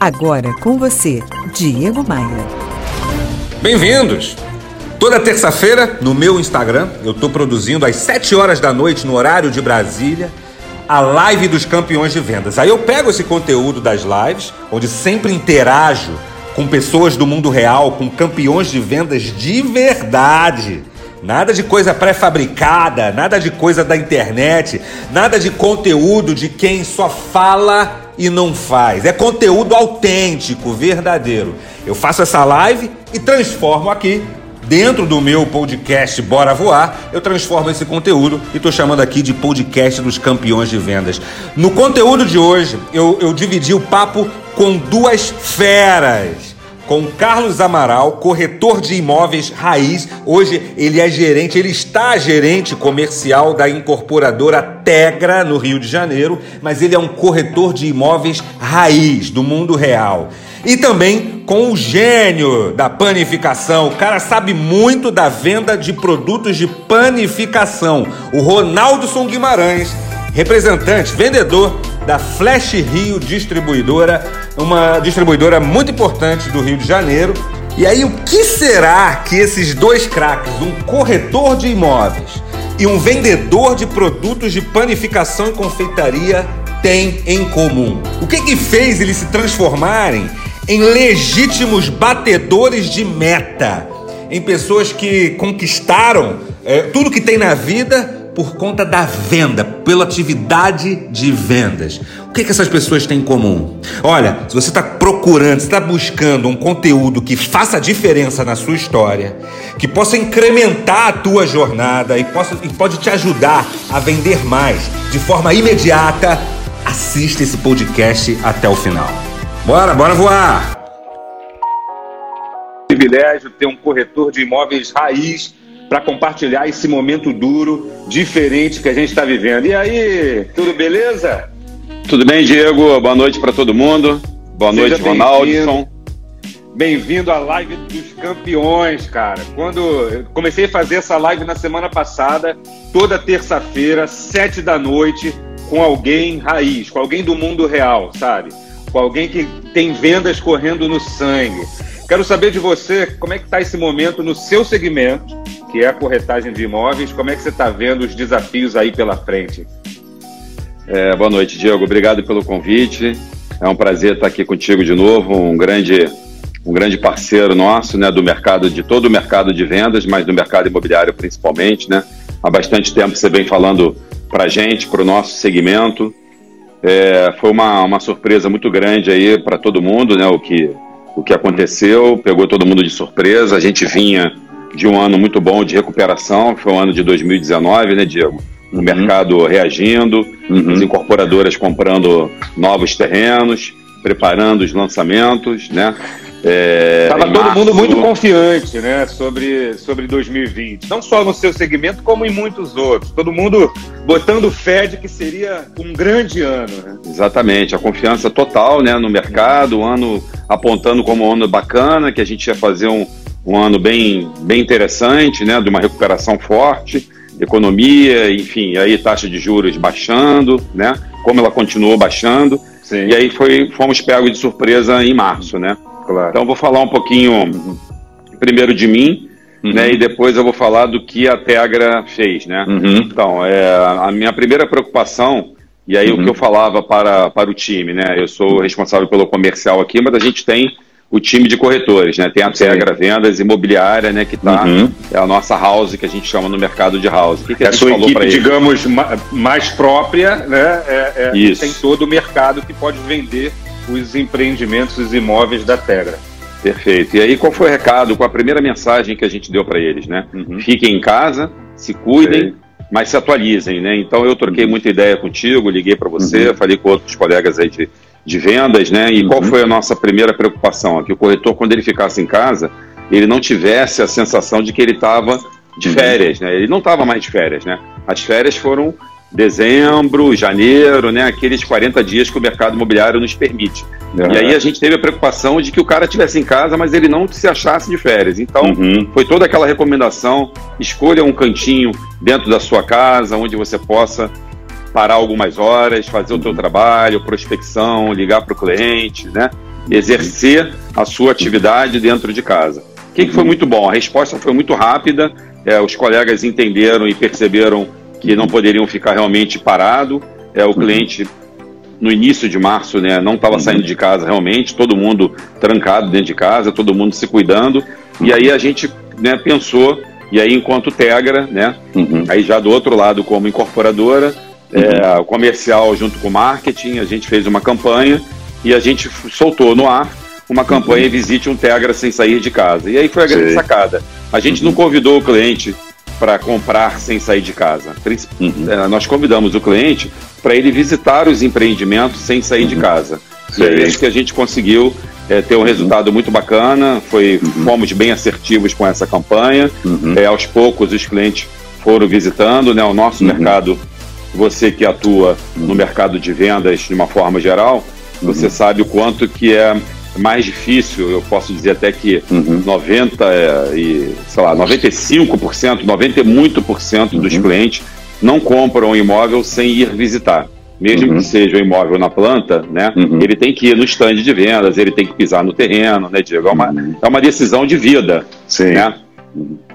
Agora com você, Diego Maia. Bem-vindos! Toda terça-feira, no meu Instagram, eu estou produzindo às 7 horas da noite, no horário de Brasília, a live dos campeões de vendas. Aí eu pego esse conteúdo das lives, onde sempre interajo com pessoas do mundo real, com campeões de vendas de verdade. Nada de coisa pré-fabricada, nada de coisa da internet, nada de conteúdo de quem só fala e não faz. É conteúdo autêntico, verdadeiro. Eu faço essa live e transformo aqui dentro do meu podcast Bora Voar, eu transformo esse conteúdo e estou chamando aqui de podcast dos campeões de vendas. No conteúdo de hoje, eu, eu dividi o papo com duas feras com Carlos Amaral, corretor de imóveis raiz. Hoje ele é gerente, ele está gerente comercial da incorporadora Tegra, no Rio de Janeiro, mas ele é um corretor de imóveis raiz do mundo real. E também com o gênio da panificação. O cara sabe muito da venda de produtos de panificação. O Ronaldo Guimarães, representante, vendedor da Flash Rio Distribuidora, uma distribuidora muito importante do Rio de Janeiro. E aí, o que será que esses dois craques, um corretor de imóveis e um vendedor de produtos de panificação e confeitaria, têm em comum? O que que fez eles se transformarem em legítimos batedores de meta? Em pessoas que conquistaram é, tudo que tem na vida por conta da venda, pela atividade de vendas. O que, que essas pessoas têm em comum? Olha, se você está procurando, está buscando um conteúdo que faça diferença na sua história, que possa incrementar a tua jornada e, possa, e pode te ajudar a vender mais de forma imediata, assista esse podcast até o final. Bora, bora voar! Privilégio ter um corretor de imóveis raiz para compartilhar esse momento duro, diferente que a gente está vivendo. E aí, tudo beleza? Tudo bem, Diego? Boa noite para todo mundo. Boa Seja noite, Ronaldo. Bem-vindo à live dos campeões, cara. Quando eu comecei a fazer essa live na semana passada, toda terça-feira, sete da noite, com alguém raiz, com alguém do mundo real, sabe? Com alguém que tem vendas correndo no sangue. Quero saber de você como é que está esse momento no seu segmento que é a corretagem de imóveis. Como é que você está vendo os desafios aí pela frente? É, boa noite, Diego. Obrigado pelo convite. É um prazer estar aqui contigo de novo, um grande, um grande parceiro nosso, né, do mercado, de todo o mercado de vendas, mas do mercado imobiliário principalmente, né? Há bastante tempo você vem falando para a gente, para o nosso segmento. É, foi uma, uma surpresa muito grande aí para todo mundo, né? O que, o que aconteceu, pegou todo mundo de surpresa. A gente vinha de um ano muito bom de recuperação, que foi o ano de 2019, né, Diego? O uhum. mercado reagindo, uhum. as incorporadoras comprando novos terrenos, preparando os lançamentos, né? Estava é, todo março... mundo muito confiante né, sobre, sobre 2020, não só no seu segmento, como em muitos outros. Todo mundo botando fé de que seria um grande ano. Né? Exatamente, a confiança total né, no mercado, o ano apontando como um ano bacana, que a gente ia fazer um, um ano bem, bem interessante, né, de uma recuperação forte, economia, enfim, aí taxa de juros baixando, né, como ela continuou baixando, Sim. e aí foi, fomos pegos de surpresa em março, né. Claro. Então vou falar um pouquinho primeiro de mim, uhum. né, e depois eu vou falar do que a Tegra fez, né. Uhum. Então, é, a minha primeira preocupação e aí uhum. o que eu falava para, para o time, né? Eu sou responsável pelo comercial aqui, mas a gente tem o time de corretores, né? Tem a Tegra Vendas Imobiliária, né? Que tá, uhum. é a nossa house que a gente chama no mercado de house. O que, que a, a sua equipe, digamos, mais própria, né? É, é, Isso. Tem todo o mercado que pode vender os empreendimentos, os imóveis da Tegra. Perfeito. E aí, qual foi o recado, qual a primeira mensagem que a gente deu para eles, né? Uhum. Fiquem em casa, se cuidem, mas se atualizem, né? Então, eu troquei uhum. muita ideia contigo, liguei para você, uhum. falei com outros colegas aí de, de vendas, né? E uhum. qual foi a nossa primeira preocupação? Que o corretor, quando ele ficasse em casa, ele não tivesse a sensação de que ele estava de uhum. férias, né? Ele não estava mais de férias, né? As férias foram dezembro, janeiro, né? Aqueles 40 dias que o mercado imobiliário nos permite. Uhum. E aí a gente teve a preocupação de que o cara estivesse em casa, mas ele não se achasse de férias. Então, uhum. foi toda aquela recomendação: escolha um cantinho dentro da sua casa, onde você possa parar algumas horas, fazer o teu trabalho, prospecção, ligar para o cliente, né? Exercer a sua atividade dentro de casa. O que, que foi muito bom? A resposta foi muito rápida, é, os colegas entenderam e perceberam que não poderiam ficar realmente parado. É, o cliente, no início de março, né, não estava saindo de casa realmente, todo mundo trancado dentro de casa, todo mundo se cuidando. E aí a gente né, pensou, e aí enquanto Tegra, né, uhum. aí já do outro lado como incorporadora, uhum. é, comercial junto com marketing, a gente fez uma campanha e a gente soltou no ar uma campanha uhum. Visite um Tegra sem sair de casa. E aí foi a grande Sei. sacada. A gente não convidou o cliente para comprar sem sair de casa. Uhum. É, nós convidamos o cliente para ele visitar os empreendimentos sem sair uhum. de casa. Sim. E é isso que a gente conseguiu é, ter um resultado muito bacana. Foi, uhum. Fomos bem assertivos com essa campanha. Uhum. É, aos poucos os clientes foram visitando né, o nosso uhum. mercado. Você que atua no mercado de vendas de uma forma geral, você uhum. sabe o quanto que é mais difícil, eu posso dizer até que uhum. 90 é, e, sei lá, 95%, 90 e muito por cento uhum. dos clientes não compram um imóvel sem ir visitar. Mesmo uhum. que seja um imóvel na planta, né? Uhum. Ele tem que ir no stand de vendas, ele tem que pisar no terreno, né, Diego? É uma, uhum. é uma decisão de vida. Sim. Né?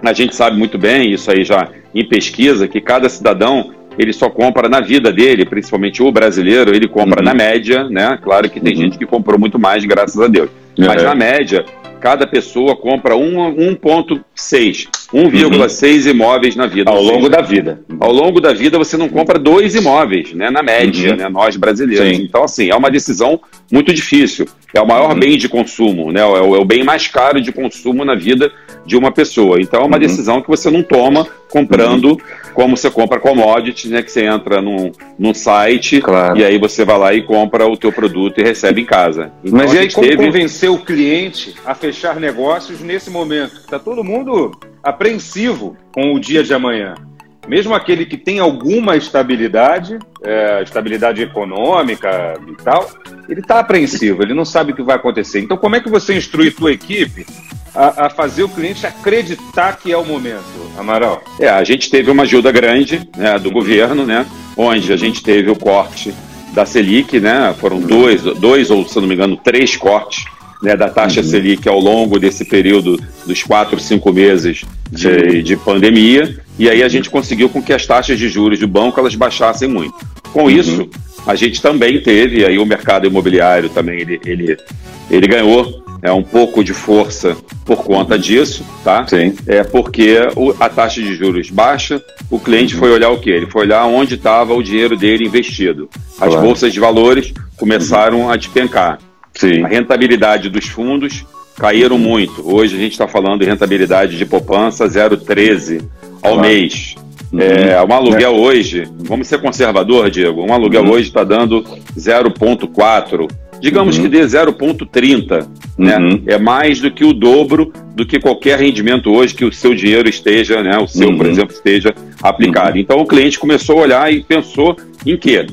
A gente sabe muito bem, isso aí já em pesquisa, que cada cidadão ele só compra na vida dele, principalmente o brasileiro, ele compra uhum. na média, né? Claro que tem uhum. gente que comprou muito mais, graças a Deus. Uhum. Mas na média, cada pessoa compra 1,6, 1,6 uhum. imóveis na vida. Ao longo da vida. Ao longo da vida você não compra dois imóveis, né? Na média, uhum. né? Nós brasileiros. Sim. Então, assim, é uma decisão muito difícil. É o maior uhum. bem de consumo, né? É o, é o, bem mais caro de consumo na vida de uma pessoa. Então, é uma decisão que você não toma comprando como você compra commodities, né? Que você entra num, num site claro. e aí você vai lá e compra o teu produto e recebe em casa. Então, Mas e aí como teve... convencer o cliente a fechar negócios nesse momento? Está todo mundo apreensivo com o dia de amanhã. Mesmo aquele que tem alguma estabilidade, é, estabilidade econômica e tal, ele está apreensivo, ele não sabe o que vai acontecer. Então, como é que você instrui tua equipe a, a, fazer o cliente acreditar que é o momento, Amaral? É, a gente teve uma ajuda grande né, do governo, né, onde a gente teve o corte da Selic, né, foram dois, dois ou, se não me engano, três cortes né, da taxa uhum. Selic ao longo desse período dos quatro, cinco meses de, de, pandemia, e aí a gente conseguiu com que as taxas de juros do banco elas baixassem muito. Com uhum. isso, a gente também teve, aí o mercado imobiliário também ele, ele, ele ganhou é um pouco de força por conta disso, tá? Sim. É porque o, a taxa de juros baixa, o cliente uhum. foi olhar o quê? Ele foi olhar onde estava o dinheiro dele investido. As claro. bolsas de valores começaram uhum. a despencar. Sim. A rentabilidade dos fundos caíram muito. Hoje a gente está falando de rentabilidade de poupança 0,13 ao mês. Uhum. É, um aluguel é. hoje, vamos ser conservador, Diego, um aluguel uhum. hoje está dando 0,4 digamos uhum. que dê 0,30, né? Uhum. É mais do que o dobro do que qualquer rendimento hoje que o seu dinheiro esteja, né? O seu, uhum. por exemplo, esteja aplicado. Uhum. Então o cliente começou a olhar e pensou em quê?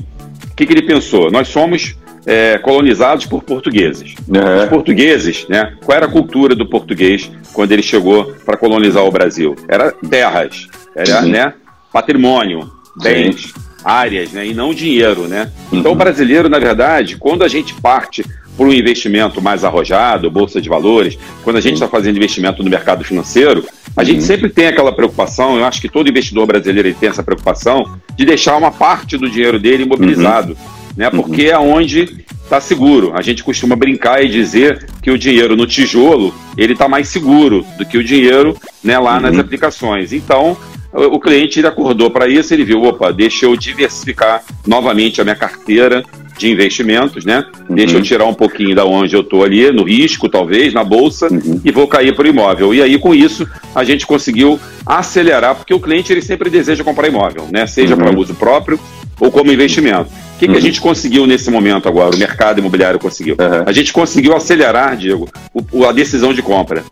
O que, que ele pensou? Nós somos é, colonizados por portugueses. Os portugueses, né? Qual era a cultura do português quando ele chegou para colonizar o Brasil? Era terras, era, uhum. né? Patrimônio, bens. Sim áreas, né, e não dinheiro, né? Então, o brasileiro, na verdade, quando a gente parte por um investimento mais arrojado, bolsa de valores, quando a gente está fazendo investimento no mercado financeiro, a gente sempre tem aquela preocupação, eu acho que todo investidor brasileiro tem essa preocupação, de deixar uma parte do dinheiro dele imobilizado, uhum. Né? Porque é onde está seguro. A gente costuma brincar e dizer que o dinheiro no tijolo ele está mais seguro do que o dinheiro né, lá uhum. nas aplicações. Então, o cliente ele acordou para isso, ele viu, opa, deixa eu diversificar novamente a minha carteira de investimentos, né? Uhum. Deixa eu tirar um pouquinho da onde eu estou ali, no risco, talvez, na bolsa, uhum. e vou cair para o imóvel. E aí, com isso, a gente conseguiu acelerar, porque o cliente ele sempre deseja comprar imóvel, né? Seja uhum. para uso próprio ou como investimento. O que, que a uhum. gente conseguiu nesse momento agora? O mercado imobiliário conseguiu. A gente conseguiu acelerar, Diego, o, a decisão de compra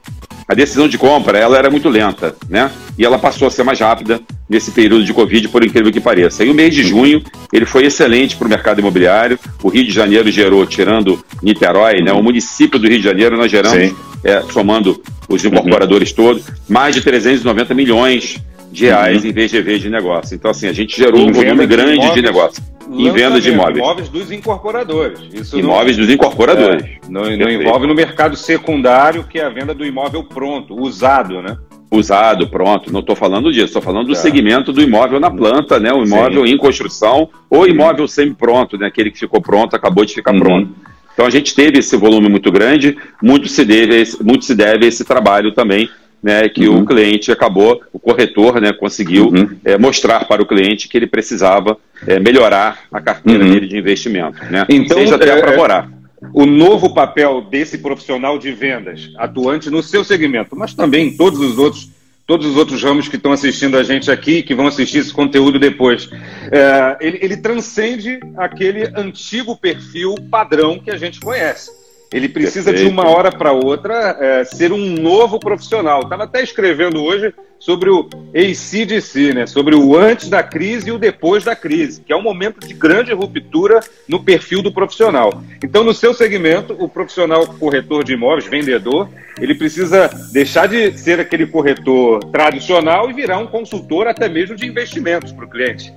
a decisão de compra ela era muito lenta, né? E ela passou a ser mais rápida nesse período de Covid, por incrível que pareça. E o mês de junho ele foi excelente para o mercado imobiliário. O Rio de Janeiro gerou, tirando Niterói, né? O município do Rio de Janeiro nós geramos, é, somando os incorporadores uhum. todos, mais de 390 milhões de reais uhum. em VGV de negócio. Então, assim, a gente gerou em um volume grande de, imóveis, de negócio. Em venda de imóveis. Imóveis dos incorporadores. Isso imóveis não, dos incorporadores. É, não, não envolve no mercado secundário, que é a venda do imóvel pronto, usado, né? Usado, pronto. Não estou falando disso, estou falando do tá. segmento do imóvel na planta, né? O imóvel Sim. em construção ou imóvel semi-pronto, né? Aquele que ficou pronto, acabou de ficar uhum. pronto. Então a gente teve esse volume muito grande, muito se deve, muito se deve a esse trabalho também né, que uhum. o cliente acabou, o corretor né, conseguiu uhum. é, mostrar para o cliente que ele precisava é, melhorar a carteira uhum. dele de investimento. Né? Então, Seja até é, para morar. O novo papel desse profissional de vendas, atuante no seu segmento, mas também em todos os outros, todos os outros ramos que estão assistindo a gente aqui, que vão assistir esse conteúdo depois, é, ele, ele transcende aquele antigo perfil padrão que a gente conhece. Ele precisa Perfeito. de uma hora para outra é, ser um novo profissional. Estava até escrevendo hoje sobre o ACDC, né? sobre o antes da crise e o depois da crise, que é um momento de grande ruptura no perfil do profissional. Então, no seu segmento, o profissional corretor de imóveis, vendedor, ele precisa deixar de ser aquele corretor tradicional e virar um consultor até mesmo de investimentos para o cliente.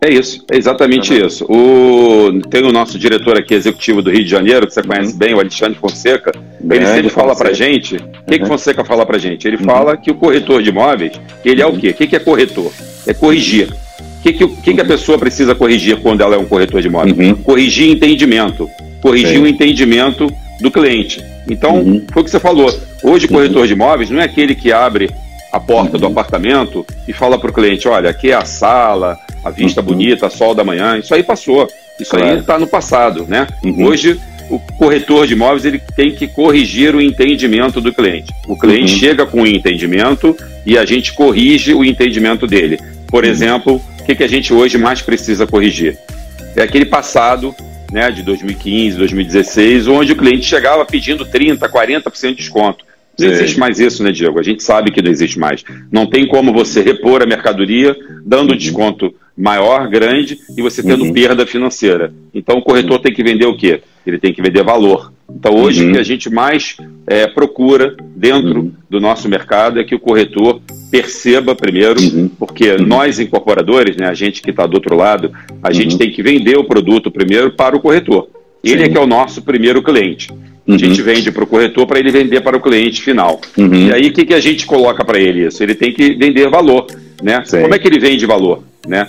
É isso, é exatamente uhum. isso. O, tem o nosso diretor aqui, executivo do Rio de Janeiro, que você conhece uhum. bem, o Alexandre Fonseca. Ele sempre fala para gente. O uhum. que, que uhum. Fonseca fala para gente? Ele uhum. fala que o corretor de imóveis, ele é o quê? O que, que é corretor? É corrigir. O que, que, que, que a pessoa precisa corrigir quando ela é um corretor de imóveis? Uhum. Corrigir entendimento. Corrigir Sim. o entendimento do cliente. Então, foi o que você falou. Hoje, corretor de imóveis não é aquele que abre a porta do apartamento e fala para o cliente: olha, aqui é a sala, a vista uhum. bonita, sol da manhã. Isso aí passou. Isso claro. aí está no passado, né? Uhum. Hoje o corretor de imóveis ele tem que corrigir o entendimento do cliente. O cliente uhum. chega com o entendimento e a gente corrige o entendimento dele. Por uhum. exemplo, o que, que a gente hoje mais precisa corrigir? É aquele passado né, de 2015, 2016, onde o cliente chegava pedindo 30%, 40% de desconto. Não existe mais isso, né, Diego? A gente sabe que não existe mais. Não tem como você repor a mercadoria dando uhum. desconto maior, grande, e você tendo uhum. perda financeira. Então o corretor tem que vender o quê? Ele tem que vender valor. Então hoje uhum. o que a gente mais é, procura dentro uhum. do nosso mercado é que o corretor perceba primeiro, uhum. porque uhum. nós incorporadores, né, a gente que está do outro lado, a gente tem que vender o produto primeiro para o corretor. Ele é que é o nosso primeiro cliente. A uhum. gente vende para o corretor para ele vender para o cliente final. Uhum. E aí, o que, que a gente coloca para ele isso? Ele tem que vender valor. Né? Como é que ele vende valor? Né?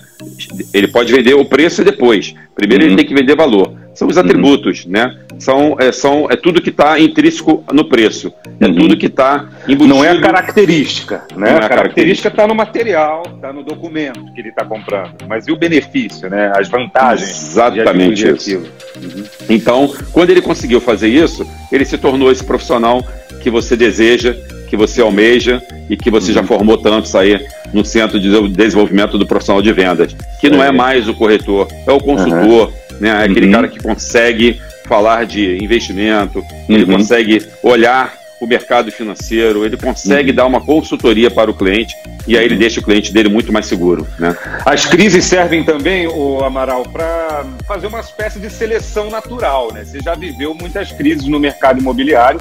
Ele pode vender o preço e depois. Primeiro uhum. ele tem que vender valor. São os uhum. atributos, uhum. né? São, é, são, é tudo que está intrínseco no preço. É uhum. tudo que está embutido. Não é a característica, né? É a, a característica está no material, está no documento que ele está comprando. Mas e o benefício, né? As vantagens. Exatamente isso. Uhum. Então, quando ele conseguiu fazer isso, ele se tornou esse profissional que você deseja, que você almeja e que você já uhum. formou tantos aí no Centro de Desenvolvimento do Profissional de Vendas, que não é, é mais o corretor, é o consultor, uhum. né? É aquele uhum. cara que consegue falar de investimento, ele uhum. consegue olhar o mercado financeiro, ele consegue uhum. dar uma consultoria para o cliente e aí ele uhum. deixa o cliente dele muito mais seguro. Né? As crises servem também, o Amaral, para fazer uma espécie de seleção natural. Né? Você já viveu muitas crises no mercado imobiliário,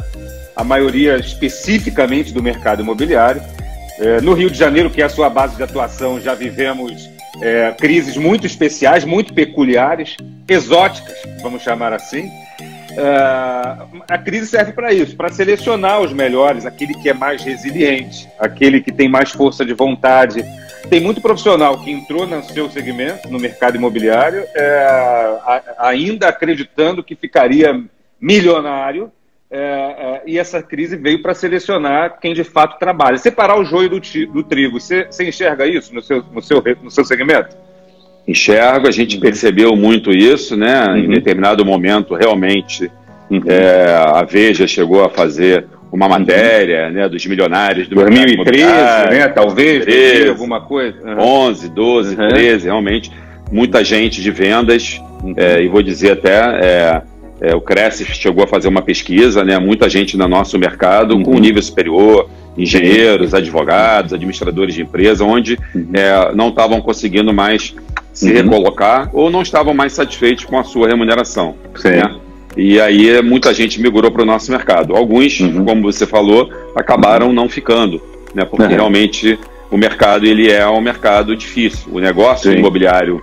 a maioria especificamente do mercado imobiliário. É, no Rio de Janeiro, que é a sua base de atuação, já vivemos é, crises muito especiais, muito peculiares, exóticas, vamos chamar assim. É, a crise serve para isso, para selecionar os melhores, aquele que é mais resiliente, aquele que tem mais força de vontade. Tem muito profissional que entrou no seu segmento, no mercado imobiliário, é, ainda acreditando que ficaria milionário é, é, e essa crise veio para selecionar quem de fato trabalha. Separar o joio do, do trigo. Você, você, enxerga isso no seu, no, seu, no seu segmento? Enxergo, a gente uhum. percebeu muito isso, né? Uhum. Em determinado momento, realmente, uhum. é, a Veja chegou a fazer uma matéria né, dos milionários do 2013, né? Talvez, 13, alguma coisa. Uhum. 11, 12, uhum. 13, realmente. Muita gente de vendas, uhum. é, e vou dizer até é, o Cresce chegou a fazer uma pesquisa, né? Muita gente no nosso mercado uhum. com nível superior, engenheiros, advogados, administradores de empresa, onde uhum. é, não estavam conseguindo mais se uhum. recolocar ou não estavam mais satisfeitos com a sua remuneração. Né? E aí muita gente migrou para o nosso mercado. Alguns, uhum. como você falou, acabaram não ficando, né? Porque realmente o mercado ele é um mercado difícil. O negócio Sim. imobiliário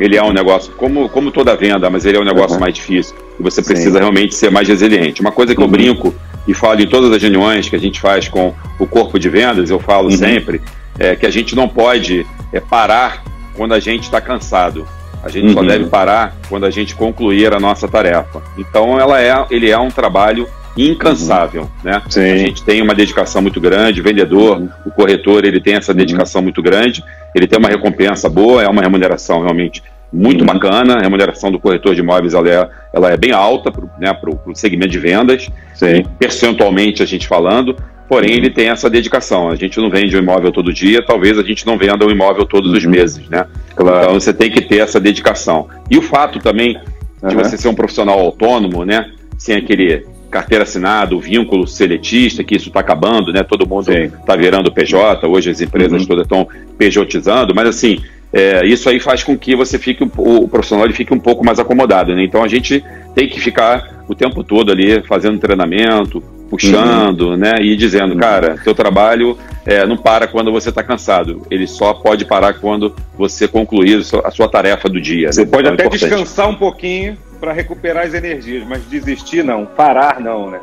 ele é um negócio, como, como toda venda, mas ele é um negócio uhum. mais difícil. E você precisa Sim. realmente ser mais resiliente. Uma coisa que uhum. eu brinco e falo em todas as reuniões que a gente faz com o corpo de vendas, eu falo uhum. sempre, é que a gente não pode é, parar quando a gente está cansado. A gente só uhum. deve parar quando a gente concluir a nossa tarefa. Então, ela é, ele é um trabalho incansável, uhum. né? Sim. A gente tem uma dedicação muito grande, o vendedor, uhum. o corretor, ele tem essa dedicação muito grande, ele tem uma recompensa boa, é uma remuneração realmente muito uhum. bacana, a remuneração do corretor de imóveis ela é, ela é bem alta para né, o segmento de vendas, Sim. percentualmente a gente falando, porém ele tem essa dedicação. A gente não vende um imóvel todo dia, talvez a gente não venda um imóvel todos os uhum. meses, né? Claro. Então você tem que ter essa dedicação. E o fato também de uhum. você ser um profissional autônomo, né? Sem aquele carteira assinada, o vínculo seletista, que isso está acabando, né? Todo mundo está virando PJ, hoje as empresas uhum. todas estão PJizando, mas assim, é, isso aí faz com que você fique, o, profissional ele fique um pouco mais acomodado, né? Então a gente tem que ficar o tempo todo ali fazendo treinamento, puxando, uhum. né? E dizendo, uhum. cara, teu trabalho é, não para quando você está cansado. Ele só pode parar quando você concluir a sua tarefa do dia. Você né? pode então, é até é descansar um pouquinho para recuperar as energias, mas desistir não, parar não, né?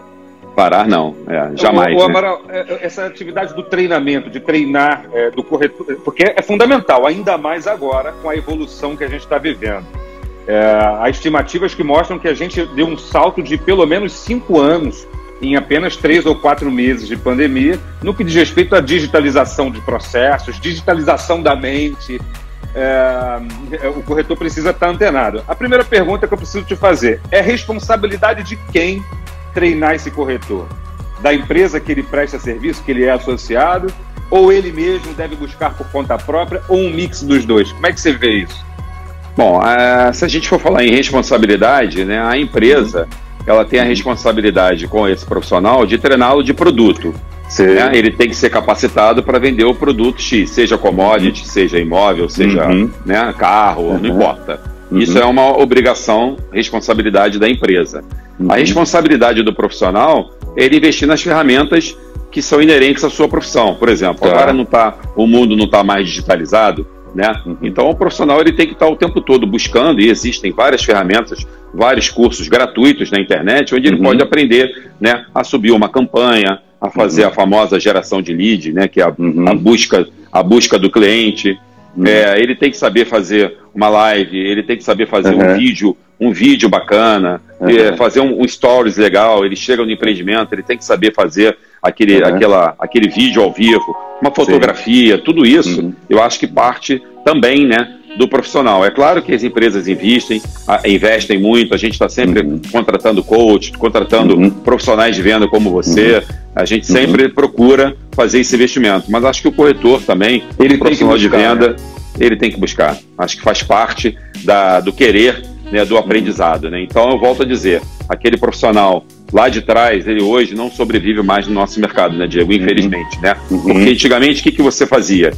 Parar não, é, jamais. O, o né? Amaral, né? essa atividade do treinamento, de treinar é, do corretor, porque é fundamental, ainda mais agora com a evolução que a gente está vivendo. É, há estimativas que mostram que a gente deu um salto de pelo menos cinco anos em apenas três ou quatro meses de pandemia, no que diz respeito à digitalização de processos, digitalização da mente. É, o corretor precisa estar antenado. A primeira pergunta que eu preciso te fazer é responsabilidade de quem treinar esse corretor? Da empresa que ele presta serviço, que ele é associado, ou ele mesmo deve buscar por conta própria, ou um mix dos dois? Como é que você vê isso? Bom, uh, se a gente for falar em responsabilidade, né, a empresa ela tem a responsabilidade com esse profissional de treiná-lo de produto. Né? Ele tem que ser capacitado para vender o produto X, seja commodity, uhum. seja imóvel, seja uhum. né, carro, uhum. não importa. Uhum. Isso é uma obrigação, responsabilidade da empresa. Uhum. A responsabilidade do profissional é ele investir nas ferramentas que são inerentes à sua profissão. Por exemplo, tá. agora não tá, o mundo não está mais digitalizado, né? Uhum. Então o profissional ele tem que estar tá o tempo todo buscando e existem várias ferramentas, vários cursos gratuitos na internet onde ele uhum. pode aprender, né, a subir uma campanha, a fazer uhum. a famosa geração de lead, né, que é a, uhum. a busca a busca do cliente. Uhum. É, ele tem que saber fazer uma live, ele tem que saber fazer um vídeo um vídeo bacana, uhum. fazer um, um, stories legal, ele chega no empreendimento, ele tem que saber fazer aquele, uhum. aquela, aquele vídeo ao vivo, uma fotografia, Sim. tudo isso, uhum. eu acho que parte também, né, do profissional. É claro que as empresas investem, investem muito, a gente está sempre uhum. contratando coach, contratando uhum. profissionais de venda como você, uhum. a gente sempre procura fazer esse investimento, mas acho que o corretor também, ele o profissional buscar, de venda, né? ele tem que buscar. Acho que faz parte da, do querer né, do aprendizado. Né? Então, eu volto a dizer, aquele profissional lá de trás, ele hoje não sobrevive mais no nosso mercado, né, Diego? Infelizmente, né? Uhum. Porque antigamente, o que, que você fazia?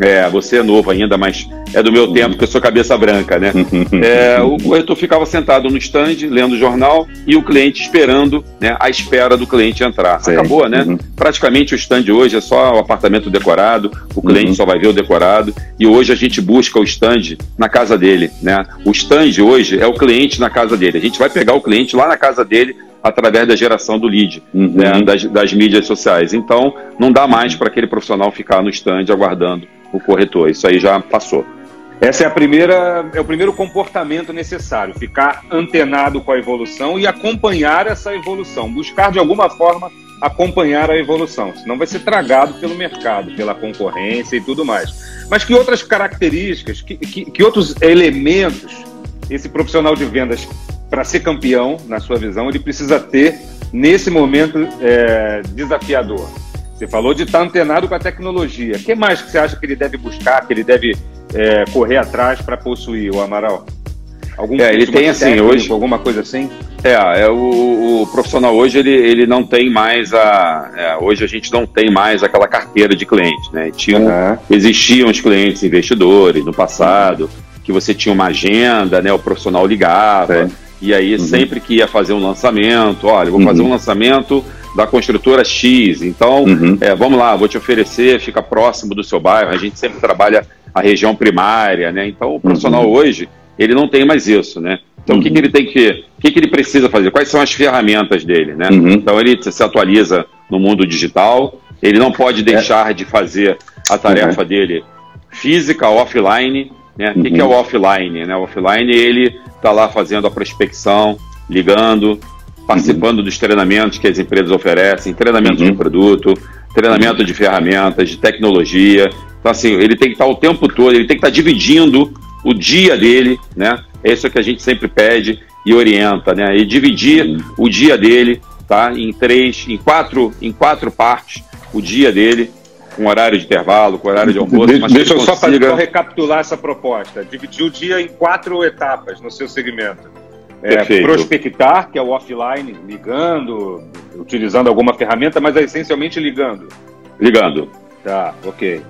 É, você é novo ainda, mas é do meu tempo, que eu sou cabeça branca, né? É, o corretor ficava sentado no stand, lendo o jornal, e o cliente esperando, né? A espera do cliente entrar. Acabou, né? Uhum. Praticamente o stand hoje é só o apartamento decorado, o cliente uhum. só vai ver o decorado, e hoje a gente busca o stand na casa dele, né? O stand hoje é o cliente na casa dele. A gente vai pegar o cliente lá na casa dele através da geração do lead, uhum. né, das, das mídias sociais. Então, não dá mais para aquele profissional ficar no stand aguardando o corretor. Isso aí já passou. Essa é a primeira, é o primeiro comportamento necessário, ficar antenado com a evolução e acompanhar essa evolução, buscar de alguma forma acompanhar a evolução, senão vai ser tragado pelo mercado, pela concorrência e tudo mais. Mas que outras características, que, que, que outros elementos esse profissional de vendas, para ser campeão, na sua visão, ele precisa ter nesse momento é, desafiador? Você falou de estar antenado com a tecnologia. O que mais que você acha que ele deve buscar, que ele deve é, correr atrás para possuir, o Amaral? Algum é, ele tem assim hoje alguma coisa assim é, é o, o, profissional hoje ele, ele não tem mais a é, hoje a gente não tem mais aquela carteira de cliente né tinha uhum. existiam os clientes investidores no passado que você tinha uma agenda né o profissional ligava é. e aí uhum. sempre que ia fazer um lançamento olha vou uhum. fazer um lançamento da construtora X. Então, uhum. é, vamos lá, vou te oferecer, fica próximo do seu bairro. A gente sempre trabalha a região primária, né? Então, o profissional uhum. hoje, ele não tem mais isso, né? Então, uhum. o que, que, ele tem que, o que, que ele precisa fazer? Quais são as ferramentas dele, né? Uhum. Então, ele se atualiza no mundo digital, ele não pode é. deixar é. de fazer a tarefa uhum. dele física, offline, né? O que, que, é o uhum. offline? Né? O offline, ele está lá fazendo a prospecção, ligando, participando uhum. dos treinamentos que as empresas oferecem, treinamento de produto, treinamento de ferramentas, de tecnologia. Então, assim, ele tem que estar o tempo todo, ele tem que estar dividindo o dia dele, né? É isso que a gente sempre pede e orienta, né? E dividir uhum. o dia dele, tá? Em três, em quatro, em quatro partes, o dia dele, com horário de intervalo, com horário de almoço. Deixa, deixa eu consiga... só, fazer, só recapitular essa proposta. Dividir o dia em quatro etapas no seu segmento. É, prospectar, que é o offline, ligando, utilizando alguma ferramenta, mas é essencialmente ligando. Ligando. Tá, ok.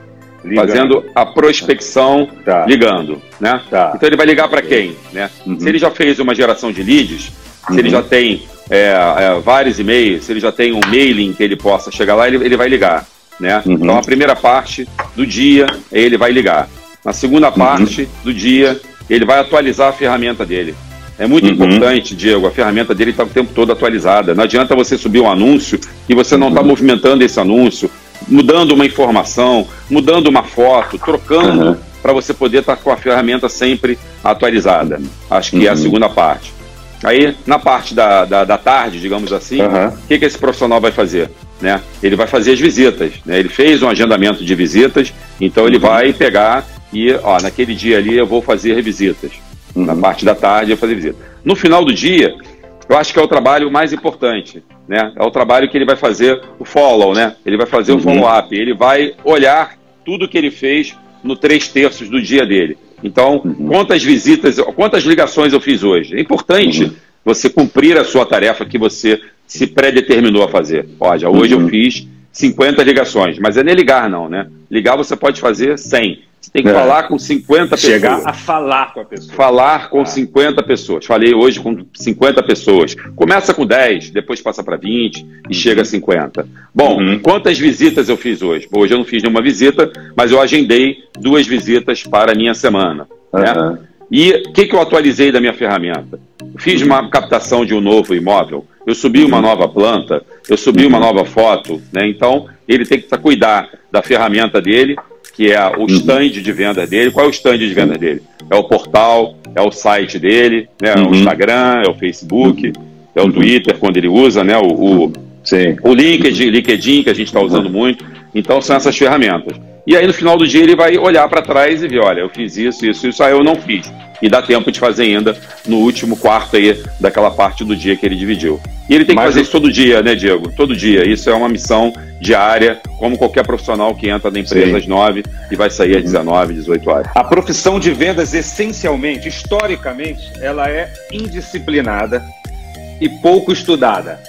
Ligando. Fazendo a prospecção, tá. ligando, né? Tá. Então ele vai ligar para quem, né? Uhum. Se ele já fez uma geração de leads, uhum. se ele uhum. já tem é, é, vários e-mails, se ele já tem um mailing que ele possa chegar lá, ele, ele vai ligar, né? Uhum. Então a primeira parte do dia ele vai ligar. Na segunda uhum. parte do dia ele vai atualizar a ferramenta dele. É muito uhum. importante, Diego, a ferramenta dele está o tempo todo atualizada. Não adianta você subir um anúncio e você não está uhum. movimentando esse anúncio, mudando uma informação, mudando uma foto, trocando uhum. para você poder estar tá com a ferramenta sempre atualizada. Acho que é a uhum. segunda parte. Aí, na parte da, da, da tarde, digamos assim, o que, que esse profissional vai fazer? Né? Ele vai fazer as visitas. Né? Ele fez um agendamento de visitas, então ele uhum. vai pegar e, ó, naquele dia ali eu vou fazer visitas. Na parte da tarde eu fazer visita. No final do dia, eu acho que é o trabalho mais importante, né? É o trabalho que ele vai fazer o follow, né? Ele vai fazer uhum. o follow-up, ele vai olhar tudo que ele fez no três terços do dia dele. Então, uhum. quantas visitas, quantas ligações eu fiz hoje? É importante uhum. você cumprir a sua tarefa que você se predeterminou a fazer. Olha, hoje eu uhum. fiz 50 ligações, mas é nem ligar não, né? Ligar você pode fazer 100. Você tem que é. falar com 50 Chegar pessoas. Chegar a falar com a pessoa. Falar com ah. 50 pessoas. Falei hoje com 50 pessoas. Começa com 10, depois passa para 20 e uhum. chega a 50. Bom, uhum. quantas visitas eu fiz hoje? Hoje eu não fiz nenhuma visita, mas eu agendei duas visitas para a minha semana. Uhum. Né? E o que, que eu atualizei da minha ferramenta? Fiz uma captação de um novo imóvel, eu subi uma nova planta, eu subi uma nova foto, né? Então ele tem que cuidar da ferramenta dele que é o uhum. stand de venda dele. Qual é o stand de venda dele? É o portal, é o site dele, né? É o uhum. Instagram, é o Facebook, uhum. é o Twitter, quando ele usa, né? O, o, Sim. o LinkedIn, LinkedIn, que a gente está usando muito. Então, são essas ferramentas. E aí, no final do dia, ele vai olhar para trás e ver: olha, eu fiz isso, isso, isso, aí eu não fiz. E dá tempo de fazer ainda no último quarto aí daquela parte do dia que ele dividiu. E ele tem que Mas fazer isso todo dia, né, Diego? Todo dia. Isso é uma missão diária, como qualquer profissional que entra na empresa Sim. às 9 e vai sair às 19, 18 horas. A profissão de vendas, essencialmente, historicamente, ela é indisciplinada e pouco estudada.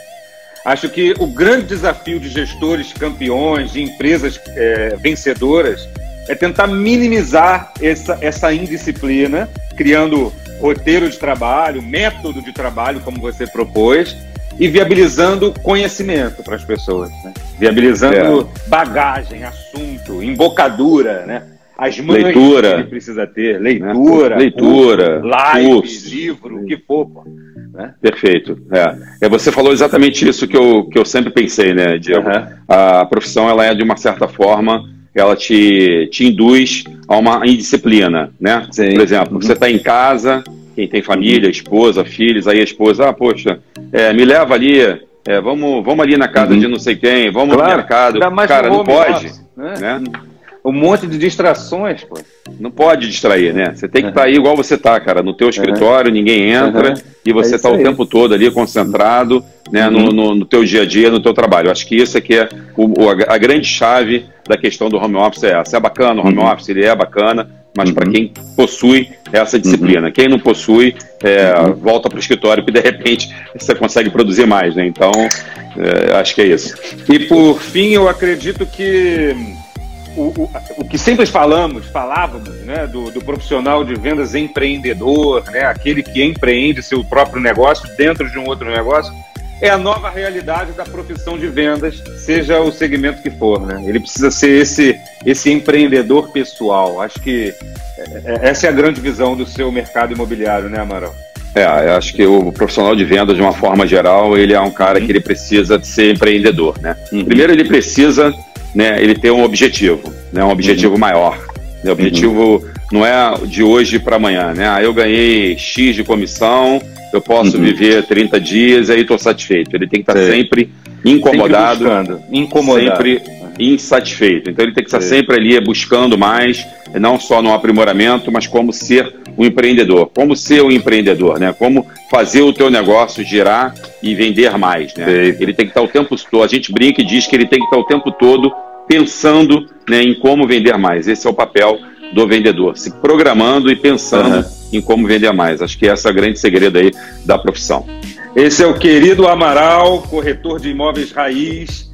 Acho que o grande desafio de gestores campeões, de empresas é, vencedoras, é tentar minimizar essa, essa indisciplina, criando roteiro de trabalho, método de trabalho, como você propôs, e viabilizando conhecimento para as pessoas, né? viabilizando é. bagagem, assunto, embocadura, né? as mães leitura. que ele precisa ter, leitura, leitura, curso, live, curso. livro, o que for. Né? Perfeito. É. é. Você falou exatamente isso que eu, que eu sempre pensei, né, Diego? Uhum. A profissão, ela é, de uma certa forma, ela te, te induz a uma indisciplina, né? Sim. Por exemplo, uhum. você está em casa, quem tem família, esposa, filhos, aí a esposa, ah, poxa, é, me leva ali, é, vamos, vamos ali na casa uhum. de não sei quem, vamos claro. no mercado. Cara, não pode, né? né? Um monte de distrações, pô. Não pode distrair, né? Você tem que estar uhum. tá aí igual você tá, cara, no teu escritório, uhum. ninguém entra uhum. e você está é o tempo todo ali concentrado, né, no, no, no, teu dia a dia, no teu trabalho. Acho que isso é que é o, a, a, grande chave da questão do home office é essa. É bacana o home uhum. office, ele é bacana, mas para quem possui essa disciplina. Quem não possui, é, volta para o escritório e de repente você consegue produzir mais, né? Então, é, acho que é isso. E por fim, eu acredito que o, o, o, que sempre falamos, falávamos, né, do, do, profissional de vendas empreendedor, né, aquele que empreende seu próprio negócio dentro de um outro negócio, é a nova realidade da profissão de vendas, seja o segmento que for, né? Ele precisa ser esse, esse empreendedor pessoal. Acho que é, é, essa é a grande visão do seu mercado imobiliário, né, Amaral? É, acho que o profissional de vendas, de uma forma geral, ele é um cara que ele precisa de ser empreendedor, né? Uhum. Primeiro ele precisa, né, ele ter um objetivo, né, um objetivo uhum. maior. O objetivo uhum. não é de hoje para amanhã, né? Ah, eu ganhei X de comissão, eu posso uhum. viver 30 dias e aí estou satisfeito. Ele tem que estar tá sempre incomodado, sempre incomodado. sempre insatisfeito. Então ele tem que estar sempre ali buscando mais, não só no aprimoramento, mas como ser um empreendedor. Como ser um empreendedor, né? Como fazer o teu negócio girar e vender mais, né? Ele tem que estar o tempo todo, a gente brinca e diz que ele tem que estar o tempo todo pensando né, em como vender mais. Esse é o papel do vendedor, se programando e pensando uhum. em como vender mais. Acho que esse é o grande segredo aí da profissão. Esse é o querido Amaral, corretor de imóveis raiz,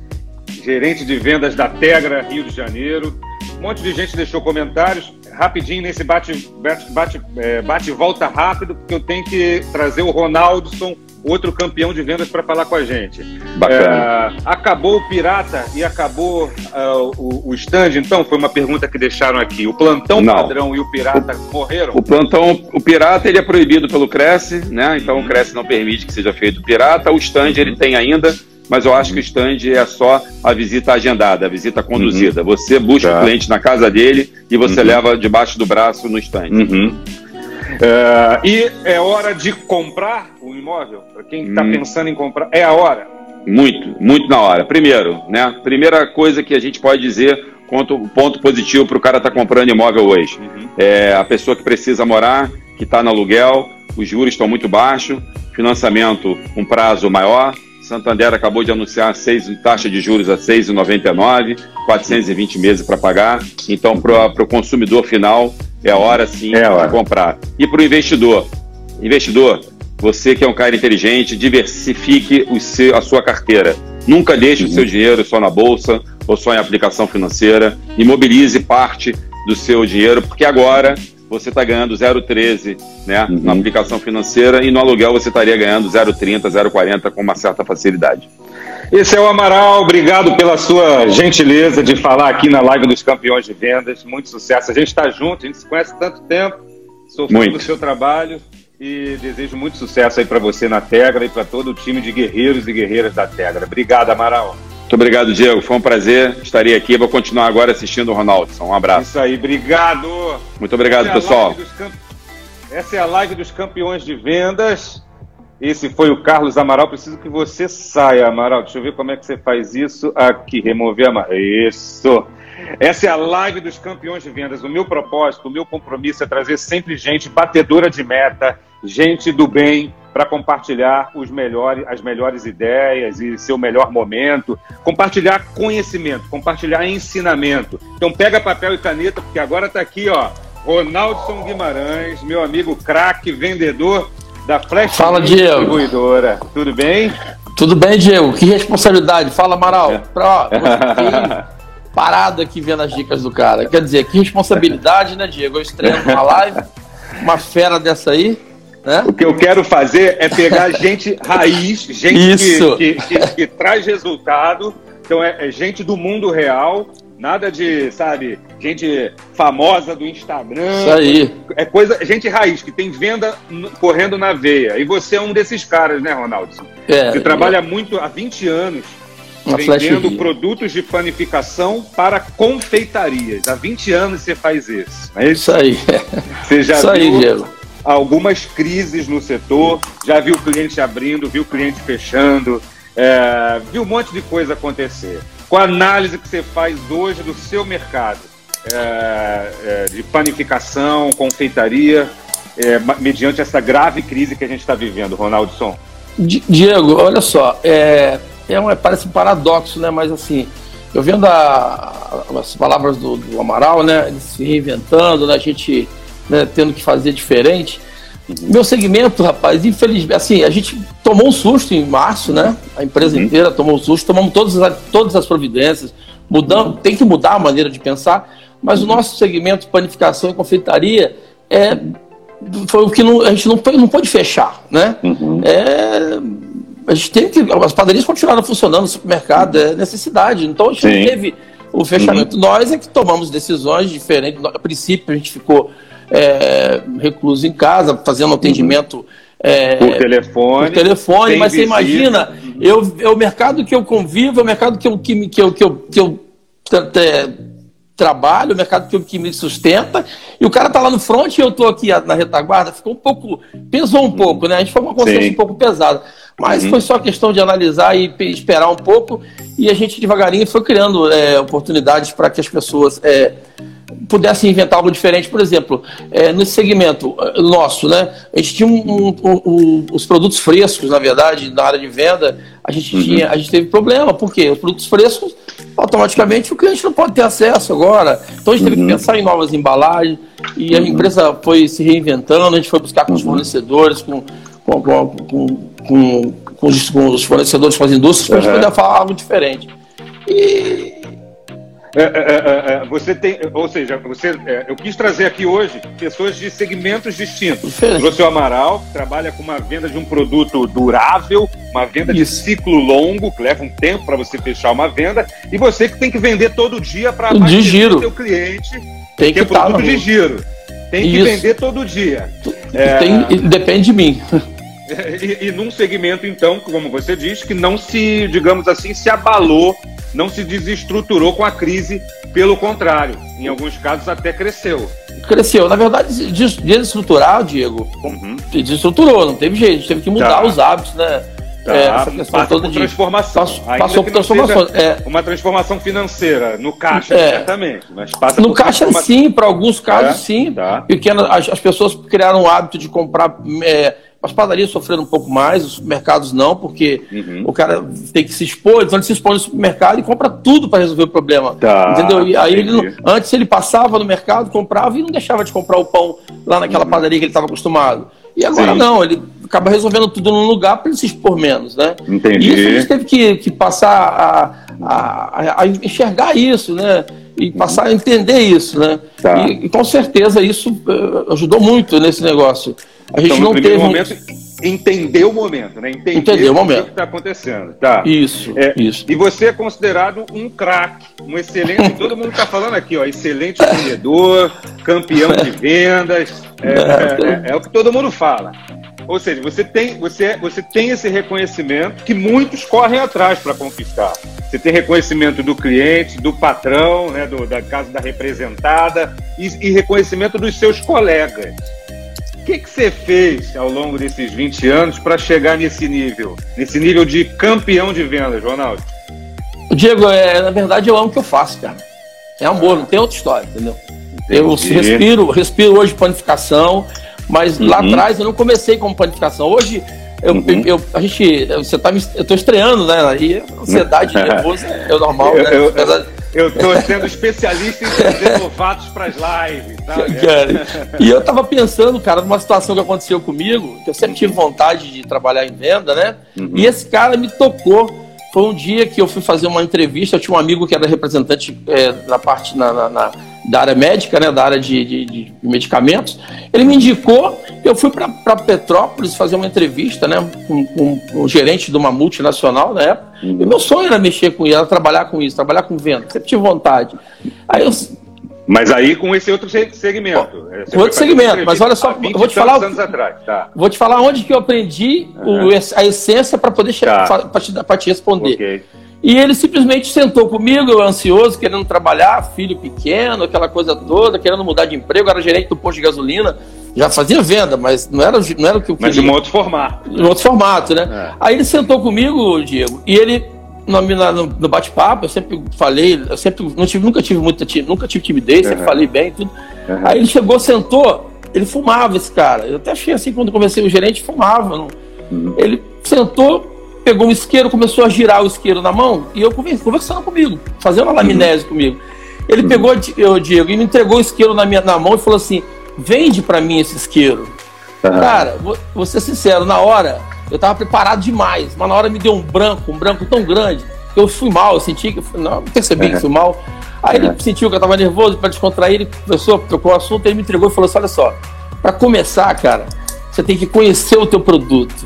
gerente de vendas da Tegra, Rio de Janeiro. Um monte de gente deixou comentários. Rapidinho nesse bate, bate, bate, é, bate volta rápido, porque eu tenho que trazer o Ronaldson outro campeão de vendas para falar com a gente. Bacana. É, acabou o Pirata e acabou uh, o, o stand, então? Foi uma pergunta que deixaram aqui. O plantão Não. padrão e o Pirata o, morreram? O plantão, o Pirata ele é proibido pelo Cresce, né? Então uhum. o Cresce não permite que seja feito o Pirata. O stand ele tem ainda, mas eu acho que o stand é só a visita agendada, a visita conduzida. Uhum. Você busca tá. o cliente na casa dele e você uhum. leva debaixo do braço no stand. Uhum. Uh, e é hora de comprar o imóvel? Para quem está hum. pensando em comprar, é a hora? Muito, muito na hora. Primeiro, né? Primeira coisa que a gente pode dizer quanto ponto positivo para o cara estar tá comprando imóvel hoje. Uhum. É a pessoa que precisa morar, que está no aluguel, os juros estão muito baixos, financiamento um prazo maior. Santander acabou de anunciar seis, taxa de juros a 6,99, 420 meses para pagar. Então, para o consumidor final, é hora sim é hora. de comprar. E para o investidor, investidor, você que é um cara inteligente, diversifique o seu, a sua carteira. Nunca deixe uhum. o seu dinheiro só na bolsa ou só em aplicação financeira. Imobilize parte do seu dinheiro, porque agora você está ganhando 0,13 né, uhum. na aplicação financeira e no aluguel você estaria ganhando 0,30, 0,40 com uma certa facilidade. Esse é o Amaral, obrigado pela sua gentileza de falar aqui na live dos campeões de vendas. Muito sucesso. A gente está junto, a gente se conhece tanto tempo. Sou fã do seu trabalho e desejo muito sucesso aí para você na Tegra e para todo o time de guerreiros e guerreiras da Tegra. Obrigado, Amaral. Muito obrigado, Diego. Foi um prazer. Estarei aqui. Vou continuar agora assistindo o Ronaldson. Um abraço. Isso aí, obrigado. Muito obrigado, Essa é pessoal. Camp... Essa é a live dos campeões de vendas. Esse foi o Carlos Amaral. Preciso que você saia, Amaral. Deixa eu ver como é que você faz isso. Aqui, remover Amaral. Isso. Essa é a live dos campeões de vendas. O meu propósito, o meu compromisso é trazer sempre gente batedora de meta, gente do bem, para compartilhar os melhores, as melhores ideias e seu melhor momento, compartilhar conhecimento, compartilhar ensinamento. Então pega papel e caneta, porque agora está aqui, ó, Ronaldson Guimarães, meu amigo craque, vendedor da Flash Fala, Diego. Distribuidora. Tudo bem? Tudo bem, Diego. Que responsabilidade. Fala, Amaral. Pra, parado aqui vendo as dicas do cara. Quer dizer, que responsabilidade, né, Diego? Eu estreio uma live, uma fera dessa aí. Né? O que eu quero fazer é pegar gente raiz, gente que, que, que, que, traz resultado. Então, é, é gente do mundo real, Nada de, sabe, gente famosa do Instagram. Isso aí. É coisa, gente raiz, que tem venda correndo na veia. E você é um desses caras, né, Ronaldo? É. Você trabalha é. muito há 20 anos Uma vendendo produtos de panificação para confeitarias. Há 20 anos você faz isso. É isso? isso aí. Você já isso viu aí, algumas crises no setor, já viu o cliente abrindo, viu o cliente fechando, é, viu um monte de coisa acontecer com a análise que você faz hoje do seu mercado é, é, de panificação, confeitaria, é, mediante essa grave crise que a gente está vivendo, Ronaldson? Diego, olha só, é, é um, parece um paradoxo, né? Mas assim, eu vendo a, as palavras do, do, Amaral, né? Ele se reinventando, né, a gente né, tendo que fazer diferente. Meu segmento, rapaz, infelizmente, assim, a gente tomou um susto em março, né? A empresa uhum. inteira tomou um susto, tomamos todas as, todas as providências, mudamos, tem que mudar a maneira de pensar, mas uhum. o nosso segmento panificação e confeitaria é, foi o que não, a gente não, não pode fechar, né? Uhum. É, a gente tem que. As padarias continuaram funcionando no supermercado, é necessidade. Então a gente Sim. teve o fechamento. Uhum. Nós é que tomamos decisões diferentes. A princípio, a gente ficou é, recluso em casa, fazendo atendimento. É, por telefone. Por telefone, mas visita. você imagina, eu, é o mercado que eu convivo, é o mercado que eu, que, que eu, que eu, que eu trabalho, o mercado que, que me sustenta, e o cara está lá no front e eu estou aqui na retaguarda, ficou um pouco, pesou um pouco, né? A gente foi uma consciência Sim. um pouco pesada. Mas uhum. foi só questão de analisar e esperar um pouco, e a gente devagarinho foi criando é, oportunidades para que as pessoas é, pudessem inventar algo diferente. Por exemplo, é, nesse segmento é, nosso, né? A gente tinha um, um, um, os produtos frescos, na verdade, na área de venda, a gente, uhum. tinha, a gente teve problema, porque os produtos frescos automaticamente o cliente não pode ter acesso agora. Então a gente teve uhum. que pensar em novas embalagens e a uhum. empresa foi se reinventando, a gente foi buscar com os uhum. fornecedores, com, com, com, com, com os, com os fornecedores, com as indústrias, para a gente poder falar algo diferente. E é, é, é, é, você tem, ou seja, você, é, eu quis trazer aqui hoje pessoas de segmentos distintos. Trouxe o Amaral, que trabalha com uma venda de um produto durável, uma venda Isso. de ciclo longo, que leva um tempo para você fechar uma venda, e você que tem que vender todo dia para o seu cliente, tem que, é produto de giro. Tem que Isso. vender todo dia. Tem, depende de mim. E, e, num segmento, então, como você disse, que não se, digamos assim, se abalou não se desestruturou com a crise, pelo contrário, em alguns casos até cresceu. Cresceu. Na verdade, desestruturar, Diego, uhum. desestruturou, não teve jeito, teve que mudar tá. os hábitos, né? Tá, é, essa questão toda por de transformação. Passou, passou por transformação. É. Uma transformação financeira no caixa, é. certamente. Mas passa no caixa, sim, para alguns casos, é? sim. Tá. Pequenas, as, as, pessoas criaram o hábito de comprar é, as padarias sofreram um pouco mais, os supermercados não, porque uhum. o cara tem que se expor, então ele se expõe no supermercado e compra tudo para resolver o problema. Tá, entendeu? E aí ele antes ele passava no mercado, comprava e não deixava de comprar o pão lá naquela uhum. padaria que ele estava acostumado. E agora Sim. não, ele acaba resolvendo tudo num lugar para ele se expor menos, né? Entendi. E isso a gente teve que, que passar a, a, a, enxergar isso, né? E passar a entender isso, né? Tá. E, e, com certeza isso uh, ajudou muito nesse negócio. A gente então, não teve. Momento, entender o momento, né? Entender, entender o, momento. que está acontecendo. Tá. Isso, é, isso. E você é considerado um craque, um excelente. todo mundo está falando aqui, ó, excelente vendedor, campeão de vendas. É, é, é, é, o que todo mundo fala. Ou seja, você tem, você, você tem esse reconhecimento que muitos correm atrás para conquistar. Você tem reconhecimento do cliente, do patrão, né, do, da casa da representada e, e reconhecimento dos seus colegas que, que você fez ao longo desses 20 anos para chegar nesse nível? Nesse nível de campeão de vendas, Ronaldo? Diego, é, na verdade eu amo o que eu faço, cara. É amor, não tem outra história, entendeu? Entendi. Eu respiro, respiro hoje panificação, mas uhum. lá atrás eu não comecei como panificação. Hoje eu, uhum. eu, a gente, você tá eu tô estreando, né? Aí ansiedade nervosa é normal, né? Eu, eu, eu tô sendo especialista em trazer novatos para as lives. Tá? Cara, e eu tava pensando, cara, numa situação que aconteceu comigo, que eu sempre tive vontade de trabalhar em venda, né? Uhum. E esse cara me tocou. Foi um dia que eu fui fazer uma entrevista, eu tinha um amigo que era representante é, na parte na, na, na da área médica, né, da área de, de, de medicamentos. Ele me indicou, eu fui para Petrópolis fazer uma entrevista né, com, com, um gerente de uma multinacional na época. E meu sonho era mexer com isso, era trabalhar com isso, trabalhar com venda. Sempre tive vontade. Aí eu, mas aí com esse outro segmento. Você outro segmento, mas olha só, vou te falar. Anos atrás, tá. Vou te falar onde que eu aprendi uhum. o, a essência para poder tá. para te, te responder. Okay. E ele simplesmente sentou comigo, eu ansioso, querendo trabalhar, filho pequeno, aquela coisa toda, querendo mudar de emprego, era gerente do posto de gasolina, já fazia venda, mas não era, não era o que eu queria. Mas em outro formato. Em outro formato, né? É. Aí ele sentou comigo, Diego, e ele, no, no bate-papo, eu sempre falei, eu sempre não tive, nunca tive muita nunca tive timidez, uhum. sempre falei bem tudo. Uhum. Aí ele chegou, sentou, ele fumava esse cara. Eu até achei assim, quando comecei o gerente, fumava. Não... Uhum. Ele sentou, pegou um isqueiro, começou a girar o isqueiro na mão e eu conversando comigo, fazendo uma laminese uhum. comigo. Ele uhum. pegou, o Diego, e me entregou o isqueiro na, minha, na mão e falou assim: vende para mim esse isqueiro. Uhum. Cara, vou, vou ser sincero, na hora eu tava preparado demais, mas na hora me deu um branco, um branco tão grande, que eu fui mal, eu senti que, não, percebi que fui mal. Aí ele sentiu que eu tava nervoso para descontrair, ele começou, trocou o assunto, ele me entregou e falou assim: olha só, para começar, cara, você tem que conhecer o teu produto.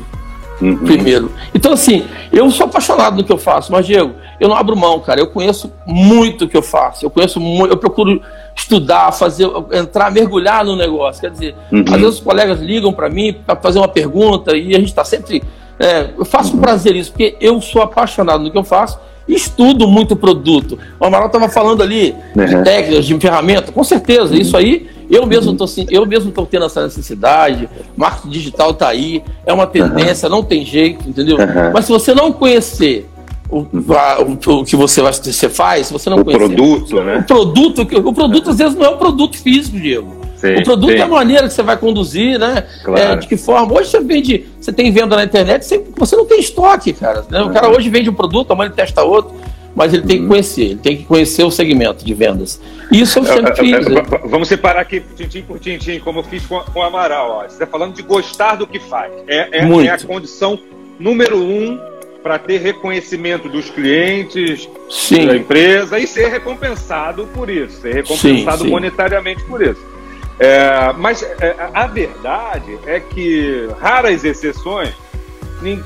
Uhum. primeiro. Então, assim, eu sou apaixonado no que eu faço, mas, Diego, eu não abro mão, cara. Eu conheço muito o que eu faço. Eu conheço muito, eu procuro estudar, fazer, entrar, mergulhar no negócio. Quer dizer, uhum. às vezes os colegas ligam para mim para fazer uma pergunta e a gente está sempre. É, eu faço com prazer isso, porque eu sou apaixonado no que eu faço estudo muito produto. O Amaral estava falando ali uhum. de técnicas, de ferramenta, com certeza, isso aí eu mesmo estou eu mesmo tô tendo essa necessidade, marketing digital está aí, é uma tendência, uhum. não tem jeito, entendeu? Uhum. Mas se você não conhecer o, o, o, que você, vai, você faz, se você não o conhecer produto, né? o produto, o produto às vezes não é um produto físico, Diego. Sim, o produto sim. é a maneira que você vai conduzir, né? Claro. É, de que forma. Hoje você vende, você tem venda na internet, você, você não tem estoque, cara. Né? O cara hoje vende um produto, amanhã ele testa outro, mas ele tem que uhum. conhecer, ele tem que conhecer o segmento de vendas. Isso eu sempre fiz. Né? Vamos separar aqui tintim por tintim, como eu fiz com, com o Amaral. Ó. Você está falando de gostar do que faz. É, é, é a condição número um para ter reconhecimento dos clientes, sim. da empresa e ser recompensado por isso, ser recompensado sim, sim. monetariamente por isso. É, mas é, a verdade é que, raras exceções,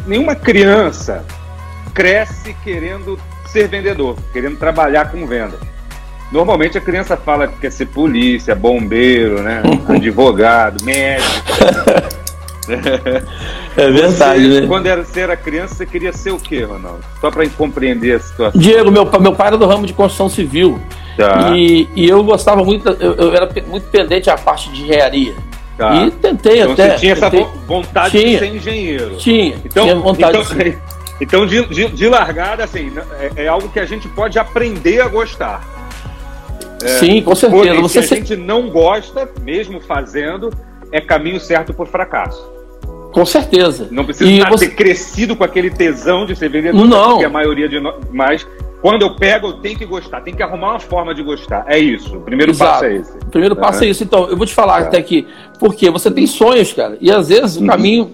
nenhuma criança cresce querendo ser vendedor, querendo trabalhar com venda. Normalmente a criança fala que quer ser polícia, bombeiro, né? advogado, médico. É verdade, você, né? Quando era, você era criança, você queria ser o quê, Ronaldo? Só para compreender a situação. Diego, meu, meu pai era do ramo de construção civil. Tá. E, e eu gostava muito, eu, eu, era muito pendente à parte de engenharia. Tá. E tentei então até. Você tinha tentei, essa vontade tinha, de ser engenheiro. Tinha, então, tinha vontade então, de ser. Então, de, de, de largada, assim, é, é, algo que a gente pode aprender a gostar. É, Sim, com certeza. Porém, Você se a gente não gosta, mesmo fazendo, é caminho certo por fracasso. Com certeza. Não precisa você... ter crescido com aquele tesão de ser vendedor, não. porque a maioria de nós. Mas quando eu pego, eu tenho que gostar, tem que arrumar uma forma de gostar. É isso. O primeiro Exato. passo é esse. O primeiro é. passo é isso. Então, eu vou te falar é. até que. Porque você tem sonhos, cara. E às vezes o uhum. caminho.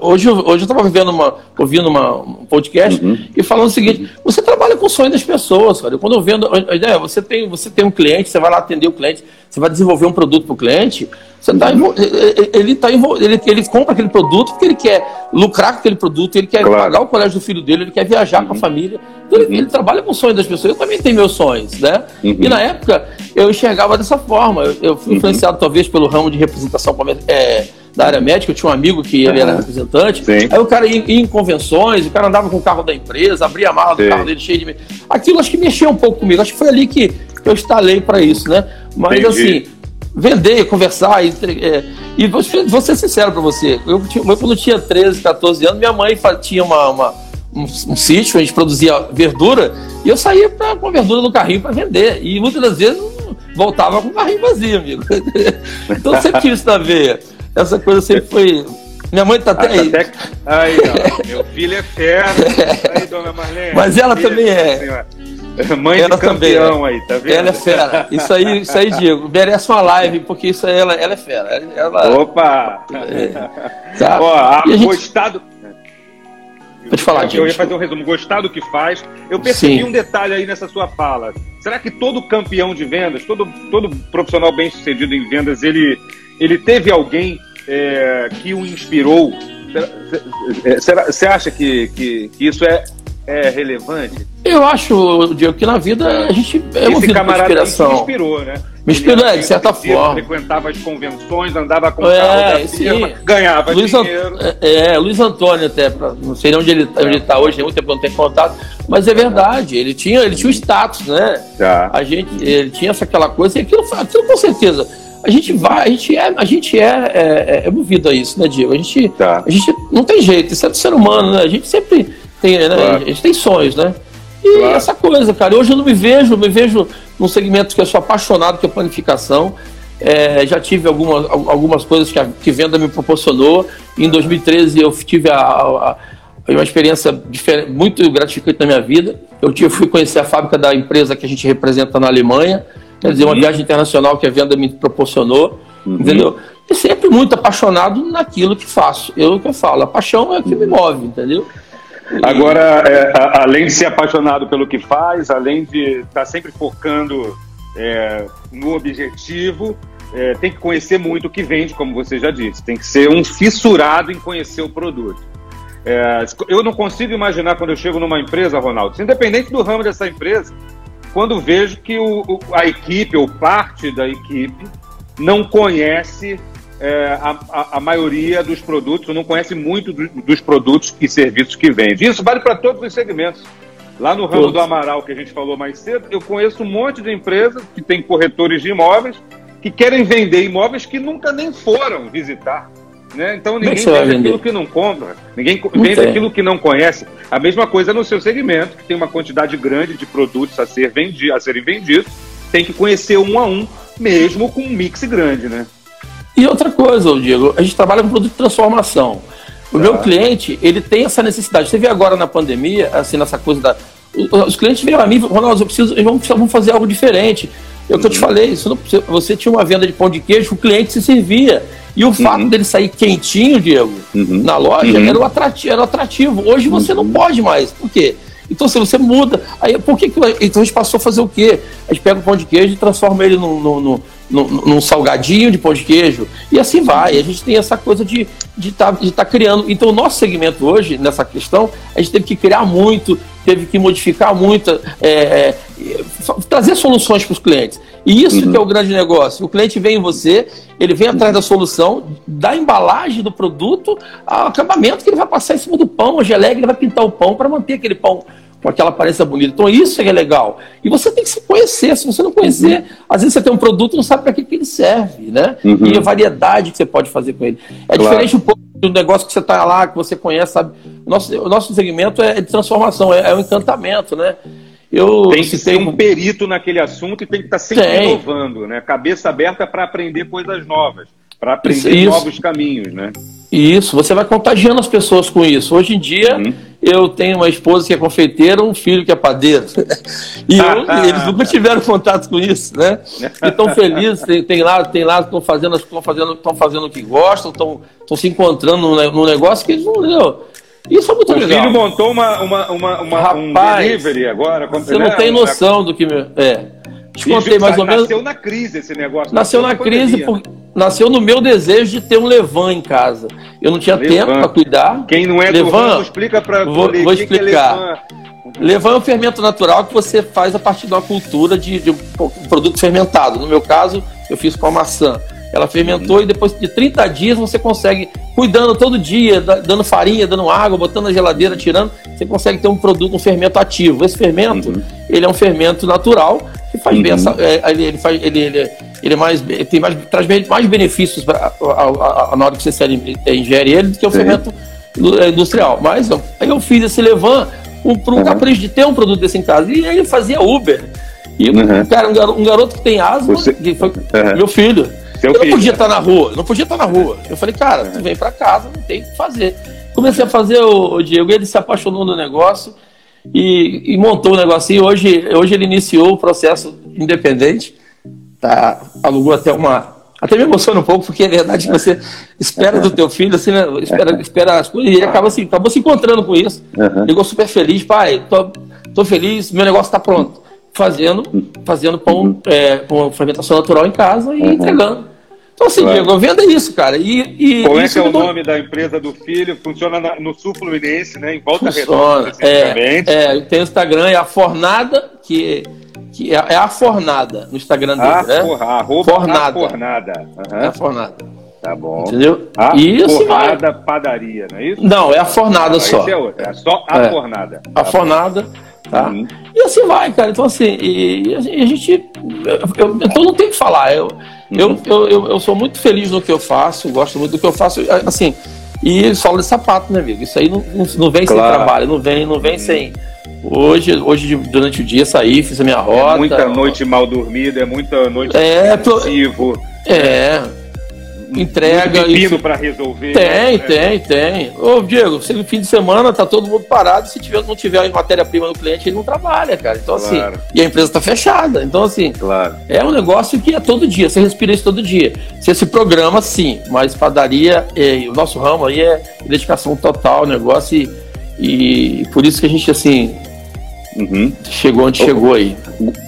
Hoje, hoje eu estava vivendo uma, ouvindo uma, um podcast uhum. e falando o seguinte: você trabalha com o sonho das pessoas, cara. Quando eu vendo. A ideia é, você tem, você tem um cliente, você vai lá atender o cliente, você vai desenvolver um produto para o cliente. Você tá, ele, tá ele, ele compra aquele produto porque ele quer lucrar com aquele produto, ele quer claro. pagar o colégio do filho dele, ele quer viajar uhum. com a uhum. família. Então ele, ele, trabalha com o sonho das pessoas. Eu também tenho meus sonhos, né? Uhum. E na época eu enxergava dessa forma. Eu, eu fui uhum. influenciado talvez pelo ramo de representação é, da área médica. Eu tinha um amigo que ele era representante. Sim. Aí o cara ia, ia, em convenções, o cara andava com o carro da empresa, abria a mala do Sim. carro dele cheio de. Aquilo acho que mexeu um pouco comigo. Acho que foi ali que eu instalei para isso, né? Mas Entendi. assim vender, conversar. E, é, e vou, vou ser sincero para você. Eu, quando eu tinha 13, 14 anos, minha mãe tinha uma, uma um, um, sítio, a gente produzia verdura, e eu saía pra, com a verdura no carrinho para vender. E muitas das vezes voltava com o carrinho vazio, amigo. então sempre tive isso na veia. Essa coisa sempre foi. Minha mãe tá até aí. Até... Aí, ó, meu filho é fera. Aí, dona Marlene. Mas ela também é. Mãe ela de campeão também, aí, tá vendo? Ela é fera. Isso aí, isso aí, Diego, merece uma live, porque isso aí ela, ela é fera. Ela, Opa! É, tá? Ó, a, gente... gostado. Pode falar, Diego. Eu ia fazer um resumo. Gostar do que faz. Eu percebi Sim. um detalhe aí nessa sua fala. Será que todo campeão de vendas, todo, todo profissional bem sucedido em vendas, ele, ele teve alguém é, que o inspirou? Você acha que, que, que isso é, é relevante? Eu acho, Diego, que na vida a gente é Esse movido por inspiração. Me inspirou, né? Me inspirou, é, de certa forma. Frequentava as convenções, andava com é, firma, ganhava Luiz dinheiro. É, é, Luiz Antônio até, pra, não sei onde ele é. está hoje, tem muito tempo não tem contato, mas é verdade, ele tinha, ele tinha o status, né? Tá. A gente, ele tinha essa aquela coisa, e aquilo, aquilo com certeza a gente vai, a gente é, a gente é, é, é movido a isso, né, Diego? A gente, tá. a gente não tem jeito, isso é do ser humano, né? A gente sempre tem, né? Claro. A gente tem sonhos, né? E claro. essa coisa, cara, hoje eu não me vejo, me vejo num segmento que eu sou apaixonado, que é planificação. É, já tive algumas, algumas coisas que a que venda me proporcionou. Em 2013 eu tive a, a, a uma experiência muito gratificante na minha vida. Eu tive, fui conhecer a fábrica da empresa que a gente representa na Alemanha, quer dizer, uma uhum. viagem internacional que a venda me proporcionou, uhum. entendeu? E sempre muito apaixonado naquilo que faço. Eu que eu falo, a paixão é o que me move, entendeu? Agora, é, a, além de ser apaixonado pelo que faz, além de estar tá sempre focando é, no objetivo, é, tem que conhecer muito o que vende, como você já disse. Tem que ser um fissurado em conhecer o produto. É, eu não consigo imaginar quando eu chego numa empresa, Ronaldo, independente do ramo dessa empresa, quando vejo que o, a equipe ou parte da equipe não conhece é, a, a, a, maioria dos produtos, não conhece muito do, dos produtos e serviços que vende. Isso vale para todos os segmentos. Lá no ramo do Amaral, que a gente falou mais cedo, eu conheço um monte de empresas que têm corretores de imóveis que querem vender imóveis que nunca nem foram visitar. Né? Então ninguém vende aquilo que não compra, ninguém não vende tem. aquilo que não conhece. A mesma coisa no seu segmento, que tem uma quantidade grande de produtos a, ser vendi a serem vendidos, tem que conhecer um a um, mesmo com um mix grande, né? E outra coisa, Diego, a gente trabalha com produto de transformação. O meu tá. cliente, ele tem essa necessidade. Você vê agora na pandemia, assim, nessa coisa da. Os clientes vêm a mim, Ronaldo, eu preciso, vamos, vamos fazer algo diferente. É o que eu te uhum. falei, você tinha uma venda de pão de queijo, o cliente se servia. E o fato uhum. dele sair quentinho, Diego, uhum. na loja, uhum. era, o atrativo, era o atrativo. Hoje você não pode mais. Por quê? Então, se você muda, aí por que, que então a gente passou a fazer o quê? A gente pega o pão de queijo e transforma ele num, num, num, num salgadinho de pão de queijo e assim vai. A gente tem essa coisa de de estar tá, de tá criando. Então, o nosso segmento hoje, nessa questão, a gente teve que criar muito, teve que modificar muito, é, é, trazer soluções para os clientes. E isso uhum. que é o grande negócio. O cliente vem em você, ele vem atrás da solução, da embalagem do produto, ao acabamento que ele vai passar em cima do pão, a geleia, ele vai pintar o pão para manter aquele pão com aquela aparência bonita. Então, isso é legal. E você tem que se conhecer. Se você não conhecer, uhum. às vezes você tem um produto e não sabe para que, que ele serve, né? Uhum. E a variedade que você pode fazer com ele. É claro. diferente um pouco do negócio que você está lá, que você conhece, sabe? O nosso, o nosso segmento é de transformação, é, é um encantamento, né? Eu tem que ser um perito naquele assunto e tem que estar tá sempre tem. inovando, né? Cabeça aberta para aprender coisas novas, para aprender isso. novos caminhos, né? Isso, você vai contagiando as pessoas com isso. Hoje em dia, uhum. eu tenho uma esposa que é confeiteira, um filho que é padeiro. e eu, eles nunca tiveram contato com isso, né? E estão felizes, tem, tem, lá, tem lá, estão fazendo, estão fazendo, estão fazendo o que gostam, estão, estão se encontrando num, negócio que eles não. Entendeu? Isso é muito o legal. O filho montou uma, uma, uma, uma Rapaz, um delivery agora. Você não tem noção do que. É. Te contei mais ou menos. Nasceu na crise esse negócio. Nasceu na crise, por, nasceu no meu desejo de ter um Levan em casa. Eu não tinha Levan. tempo para cuidar. Quem não é Levan, do explica para vou, vou explicar. Que é Levan é um fermento natural que você faz a partir de uma cultura de, de um produto fermentado. No meu caso, eu fiz com a maçã. Ela fermentou uhum. e depois de 30 dias você consegue, cuidando todo dia, dando farinha, dando água, botando na geladeira, tirando, você consegue ter um produto, um fermento ativo. Esse fermento, uhum. ele é um fermento natural que faz uhum. bem, é, ele, ele, faz, ele, ele, ele é mais, ele tem mais, traz mais benefícios pra, a, a, na hora que você ingere ele do que o fermento é, industrial. Mas aí eu fiz esse levan um, por um uhum. capricho de ter um produto desse em casa. E aí ele fazia Uber. E uhum. cara, um, garoto, um garoto que tem asma, Você... que foi uhum. meu filho. Seu eu não podia estar na rua, não podia estar na rua. Eu falei, cara, tu vem para casa, não tem o que fazer. Comecei a fazer o, o Diego, ele se apaixonou no negócio e, e montou o negocinho. Hoje, hoje ele iniciou o processo independente, tá, alugou até uma. Até me emociona um pouco, porque é verdade que você espera do teu filho, assim, né? espera, espera as coisas, e ele acaba, assim, acabou se encontrando com isso. Uhum. Ligou super feliz, pai, tô, tô feliz, meu negócio está pronto. Fazendo, fazendo pão uhum. é, fermentação natural em casa e uhum. entregando. Então, assim, claro. Diego, venda isso, cara. E, e Qual é que é o nome da empresa do filho? Funciona na, no Sul Fluminense, né? Em Volta Funciona. Redonda, é, é, tem o Instagram, é a Fornada, que, que é, é a Fornada no Instagram dele, a né? Porra, arroba Fornada. A Fornada. Uhum. É a Fornada. Tá bom. Entendeu? A isso Fornada vai. Padaria, não é isso? Não, é a Fornada ah, só. É outro, é só a é. Fornada. A tá Fornada. Tá? Uhum. E assim vai, cara. Então, assim, e, e a gente. Eu, eu, então não tem o que falar. Eu, eu, eu, eu, eu, sou muito feliz no que eu faço, gosto muito do que eu faço, assim, e solo de sapato, né, amigo? Isso aí não, não, não vem claro. sem trabalho, não vem, não vem sem. Hoje, hoje, durante o dia, saí, fiz a minha rota. É muita noite mal dormida, é muita noite é, pro... É, entrega. Muito para resolver. Tem, né? tem, tem. Ô, Diego, se no fim de semana tá todo mundo parado, se tiver, não tiver matéria-prima no cliente, ele não trabalha, cara. Então, assim, claro. assim, e a empresa tá fechada. Então, assim, claro. é um negócio que é todo dia, você respira isso todo dia. Você se programa, sim, mas padaria, é, o nosso ramo aí é dedicação total, negócio, e, e por isso que a gente, assim, Uhum. Chegou onde chegou aí.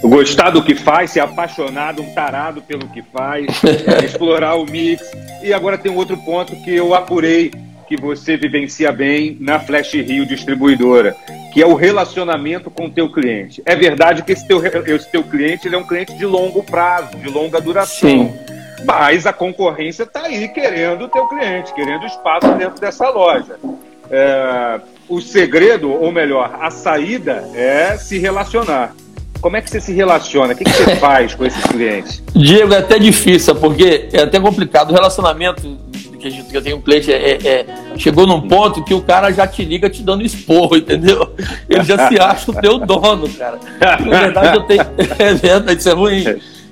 Gostar do que faz, ser apaixonado, um tarado pelo que faz, explorar o mix. E agora tem um outro ponto que eu apurei que você vivencia bem na Flash Rio Distribuidora, que é o relacionamento com o teu cliente. É verdade que esse teu, esse teu cliente ele é um cliente de longo prazo, de longa duração. Sim. Mas a concorrência está aí querendo o teu cliente, querendo espaço dentro dessa loja. É, o segredo, ou melhor, a saída é se relacionar. Como é que você se relaciona? O que, que você faz com esses clientes? Diego, é até difícil, porque é até complicado. O relacionamento que, a gente, que eu tenho um cliente é, é, é, chegou num ponto que o cara já te liga te dando esporro, entendeu? Ele já se acha o teu dono, cara. Na verdade, eu tenho. É verdade, isso é ruim.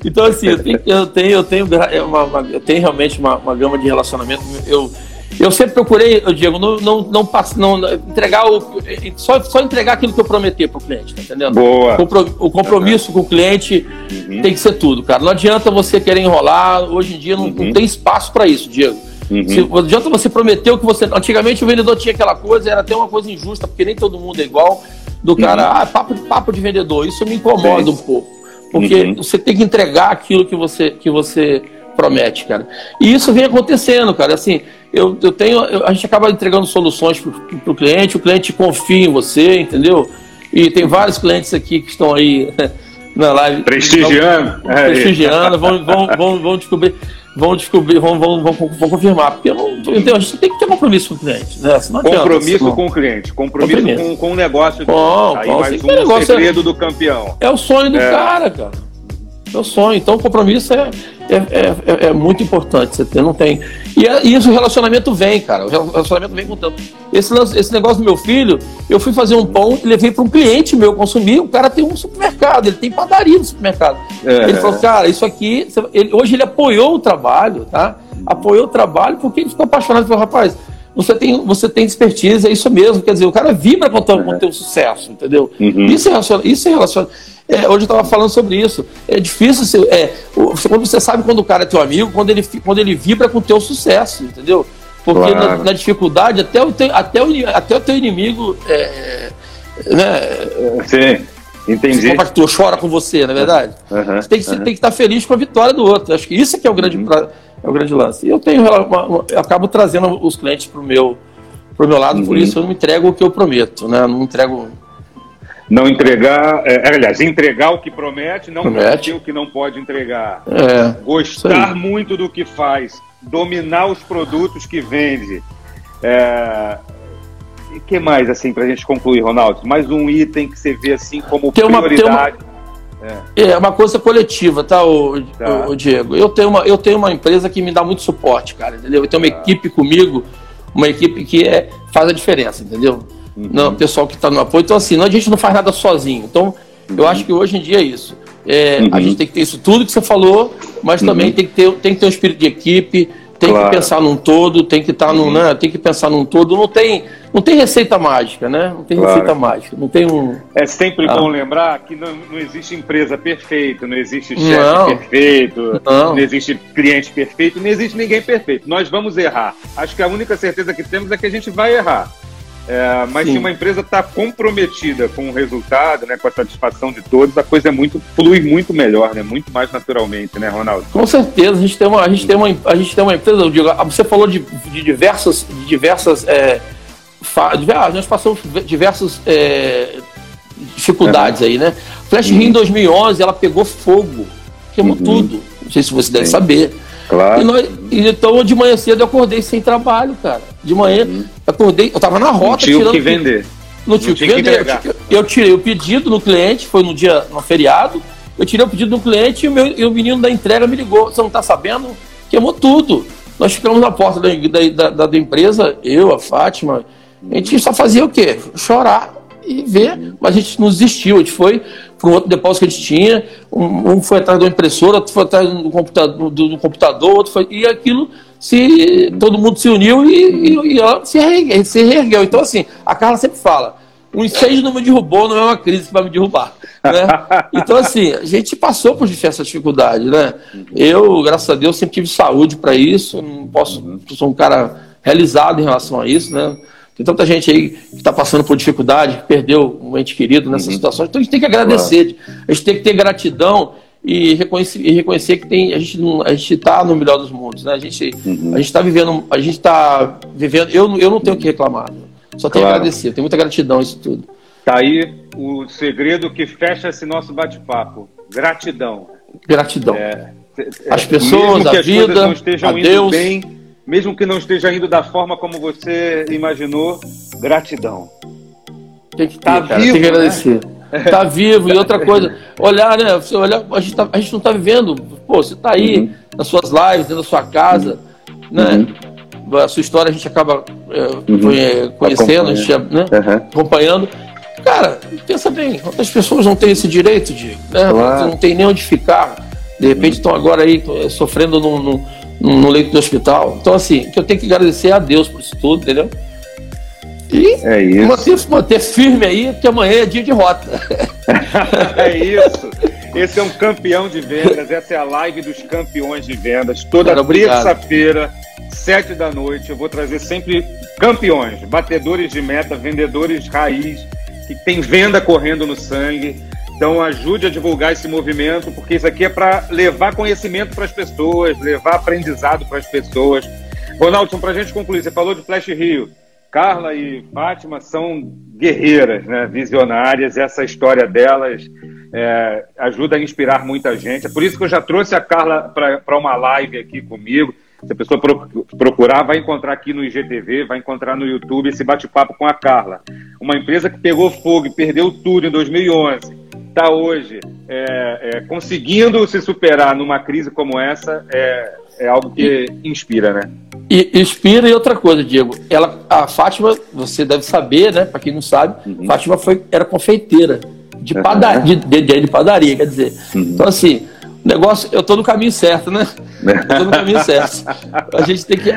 Então, assim, eu tenho, eu tenho, eu tenho, uma, uma, eu tenho realmente uma, uma gama de relacionamento. Eu, eu sempre procurei, Diego, não, não, não, não entregar o, só, só entregar aquilo que eu prometi para o cliente, tá entendendo? Boa. O compromisso uhum. com o cliente uhum. tem que ser tudo, cara. Não adianta você querer enrolar, hoje em dia não, uhum. não tem espaço para isso, Diego. Uhum. Se, não adianta você prometer o que você. Antigamente o vendedor tinha aquela coisa, era até uma coisa injusta, porque nem todo mundo é igual. Do cara, uhum. ah, papo, papo de vendedor, isso me incomoda Sim. um pouco. Porque uhum. você tem que entregar aquilo que você, que você promete, cara. E isso vem acontecendo, cara. Assim, eu, eu tenho, eu, a gente acaba entregando soluções para o cliente, o cliente confia em você, entendeu? E tem vários clientes aqui que estão aí na live. Prestigiando. Vão, é. prestigiando, vão, vão, vão, vão descobrir. Vão descobrir, vão, vão, vão, vão confirmar. Porque eu não, então, a gente tem que ter compromisso com o cliente. Né? compromisso com o cliente, compromisso, compromisso. Com, com o negócio. Bom, aí mais um segredo é, do campeão. É o sonho do é. cara, cara. É o sonho. Então, o compromisso é, é, é, é, é, muito importante você não tem. E, é, e isso, o relacionamento vem, cara. O relacionamento vem com o tempo. Esse, esse negócio do meu filho, eu fui fazer um pão e levei para um cliente meu consumir. O cara tem um supermercado, ele tem padaria no supermercado. É. Ele falou, cara, isso aqui. Ele, hoje ele apoiou o trabalho, tá? Apoiou o trabalho porque ele ficou apaixonado. Falou, rapaz, você tem, você tem expertise, é isso mesmo. Quer dizer, o cara vibra com o teu, com teu sucesso, entendeu? Uhum. Isso é relacionamento. Isso é relacionamento. É, hoje eu estava falando sobre isso. É difícil ser, é, quando você sabe quando o cara é teu amigo, quando ele, quando ele vibra com o teu sucesso, entendeu? Porque claro. na, na, dificuldade, até o, teu, até o, até o teu inimigo. É, né, Sim, entendi. Compactua, chora com você, na é verdade. Uhum, você tem que, uhum. estar feliz com a vitória do outro. Acho que isso é que é o grande, uhum. é o grande lance. E eu tenho uma, uma, eu acabo trazendo os clientes para o meu, pro meu lado, por uhum. isso eu não entrego o que eu prometo, né? Não entrego não entregar, é, aliás, entregar o que promete, não prometer o que não pode entregar. É, Gostar muito do que faz, dominar os produtos que vende. É, e que mais, assim, para a gente concluir, Ronaldo? Mais um item que você vê assim como tem prioridade. Uma, uma, é. é. uma coisa coletiva, tá, o, tá. O, o, Diego? Eu tenho, uma, eu tenho uma empresa que me dá muito suporte, cara, entendeu? Eu tenho uma tá. equipe comigo, uma equipe que é, faz a diferença, entendeu? Uhum. não, pessoal que está no apoio. Então, assim, não, a gente não faz nada sozinho. Então, uhum. eu acho que hoje em dia é isso. É, uhum. A gente tem que ter isso tudo que você falou, mas também uhum. tem que, ter, tem que ter um espírito de equipe, tem claro. que pensar num todo, tem que estar tá num, uhum. né, tem que pensar num todo. Não tem, não tem receita mágica, né? Não tem claro. receita mágica, não tem um. É sempre ah. bom lembrar que não, não existe empresa perfeita, não existe chefe perfeito, não. não existe cliente perfeito, não existe ninguém perfeito. Nós vamos errar. Acho que a única certeza que temos é que a gente vai errar. É, mas Sim. se uma empresa está comprometida com o resultado, né, com a satisfação de todos, a coisa é muito flui muito melhor, né, muito mais naturalmente, né, Ronaldo? Com certeza, a gente tem uma, a gente tem uma, a gente tem uma empresa, digo, você falou de, de diversas, de diversas, é, ah, nós passamos diversas é, dificuldades uhum. aí, né? Flash uhum. Rio em 2011, ela pegou fogo, queimou uhum. tudo. Não sei se você deve Sim. saber. Claro. E nós, então, de manhã cedo eu acordei sem trabalho, cara. De manhã, uhum. acordei, eu tava na rota não tinha tirando. que vender. Não tinha o que vender. Que eu, tirei o pedido no cliente, foi no dia, no feriado. Eu tirei o pedido no cliente e o, meu, e o menino da entrega me ligou. Você não tá sabendo? Queimou tudo. Nós ficamos na porta da, da, da, da empresa, eu, a Fátima. A gente só fazia o quê? Chorar e ver, mas a gente não desistiu, a gente foi para um outro depósito que a gente tinha, um, um foi atrás da impressora, outro foi atrás do computador, do, do computador outro foi, e aquilo se todo mundo se uniu e, e, e ela se reergueu, se reergueu. Então, assim, a Carla sempre fala, um incêndio não me derrubou, não é uma crise que vai me derrubar. Né? Então, assim, a gente passou por diversas dificuldades, né? Eu, graças a Deus, sempre tive saúde para isso, não posso, sou um cara realizado em relação a isso, né? Tem tanta gente aí que está passando por dificuldade, que perdeu um ente querido nessa uhum. situação. Então a gente tem que agradecer, claro. a gente tem que ter gratidão e reconhecer, e reconhecer que tem, a gente a está no melhor dos mundos, né? A gente Uhum. está vivendo, a gente está vivendo. Eu, eu não tenho o que reclamar, só tenho Claro. que agradecer. Tenho muita gratidão isso tudo. Tá aí o segredo que fecha esse nosso bate-papo. Gratidão. Gratidão. É, As pessoas, a vida, a Deus. bem, mesmo que não esteja indo da forma como você imaginou, gratidão. Tem que, Tá cara, vivo, tem que né? agradecer. Tá vivo. E outra coisa, olhar, né? Você olhar, a gente, tá- a gente não tá vivendo. Pô, você tá aí Uhum. nas suas lives, dentro da sua casa, né? A sua história a gente acaba é, conhe- conhecendo, a gente, né? Uhum. acompanhando. Cara, pensa bem, outras pessoas não têm esse direito, Diego, né? Claro. Não tem nem onde ficar. De repente estão agora aí eh, sofrendo no, no, no leito do hospital. Então, assim, que eu tenho que agradecer a Deus por isso tudo, entendeu? E É isso. manter, manter firme aí, que amanhã é dia de rota. É isso. Esse é um campeão de vendas. Essa é a live dos campeões de vendas. Toda terça-feira, sete da noite, eu vou trazer sempre campeões, batedores de meta, vendedores raiz, que tem venda correndo no sangue. Então ajude a divulgar esse movimento, porque isso aqui é para levar conhecimento para as pessoas, levar aprendizado para as pessoas. Ronaldo, para a gente concluir, você falou de Flash Rio. Carla e Fátima são guerreiras, né? visionárias. Essa história delas é, ajuda a inspirar muita gente. É por isso que eu já trouxe a Carla para uma live aqui comigo. Se a pessoa pro- procurar, vai encontrar aqui no IGTV, vai encontrar no YouTube esse bate-papo com a Carla. Uma empresa que pegou fogo e perdeu tudo em 2011. Está hoje é, é, conseguindo se superar numa crise como essa. É, é algo que inspira, né? E inspira e outra coisa, Diego. Ela, a Fátima, você deve saber, né? Para quem não sabe, Uhum. Fátima foi, era confeiteira de, pada, de, de, de padaria, quer dizer. Uhum. Então, assim, o negócio, eu tô no caminho certo, né? Eu tô no caminho certo. A gente tem que.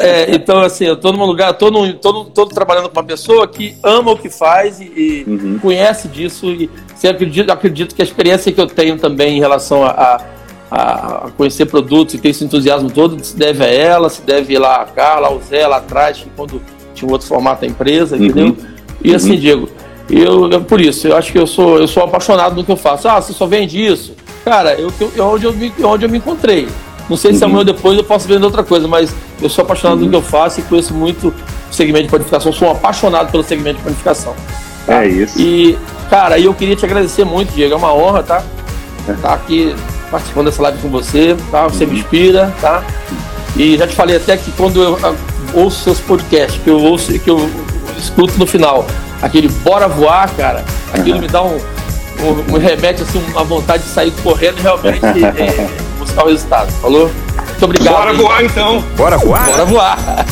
é, então, assim, eu tô num lugar, tô, num, tô, num- tô trabalhando com uma pessoa que ama o que faz e, e Uhum. conhece disso. E você acredito, acredito que a experiência que eu tenho também em relação a, a, a conhecer produtos e ter esse entusiasmo todo se deve a ela, se deve lá a Carla, ao Zé lá atrás, que quando tinha um outro formato da empresa, entendeu? E assim, Diego, eu, eu- por isso, eu acho que eu sou, eu sou apaixonado no que eu faço. Ah, você só vende isso? Cara, eu, eu, onde, eu me, onde eu me encontrei. Não sei se amanhã ou depois eu posso vender outra coisa, mas eu sou apaixonado no que eu faço e conheço muito o segmento de panificação. Sou um apaixonado pelo segmento de panificação. tá? É isso. E, cara, eu queria te agradecer muito, Diego. É uma honra, tá? Estar aqui participando dessa live com você, tá? Você me inspira, tá? E já te falei até que quando eu ah, ouço seus podcasts, que eu ouço, que eu escuto no final, aquele bora voar, cara, aquilo me dá um, um, me remete assim, uma vontade de sair correndo e realmente é, buscar o resultado. Falou? Muito obrigado. Bora aí. voar então! Bora voar? Bora voar.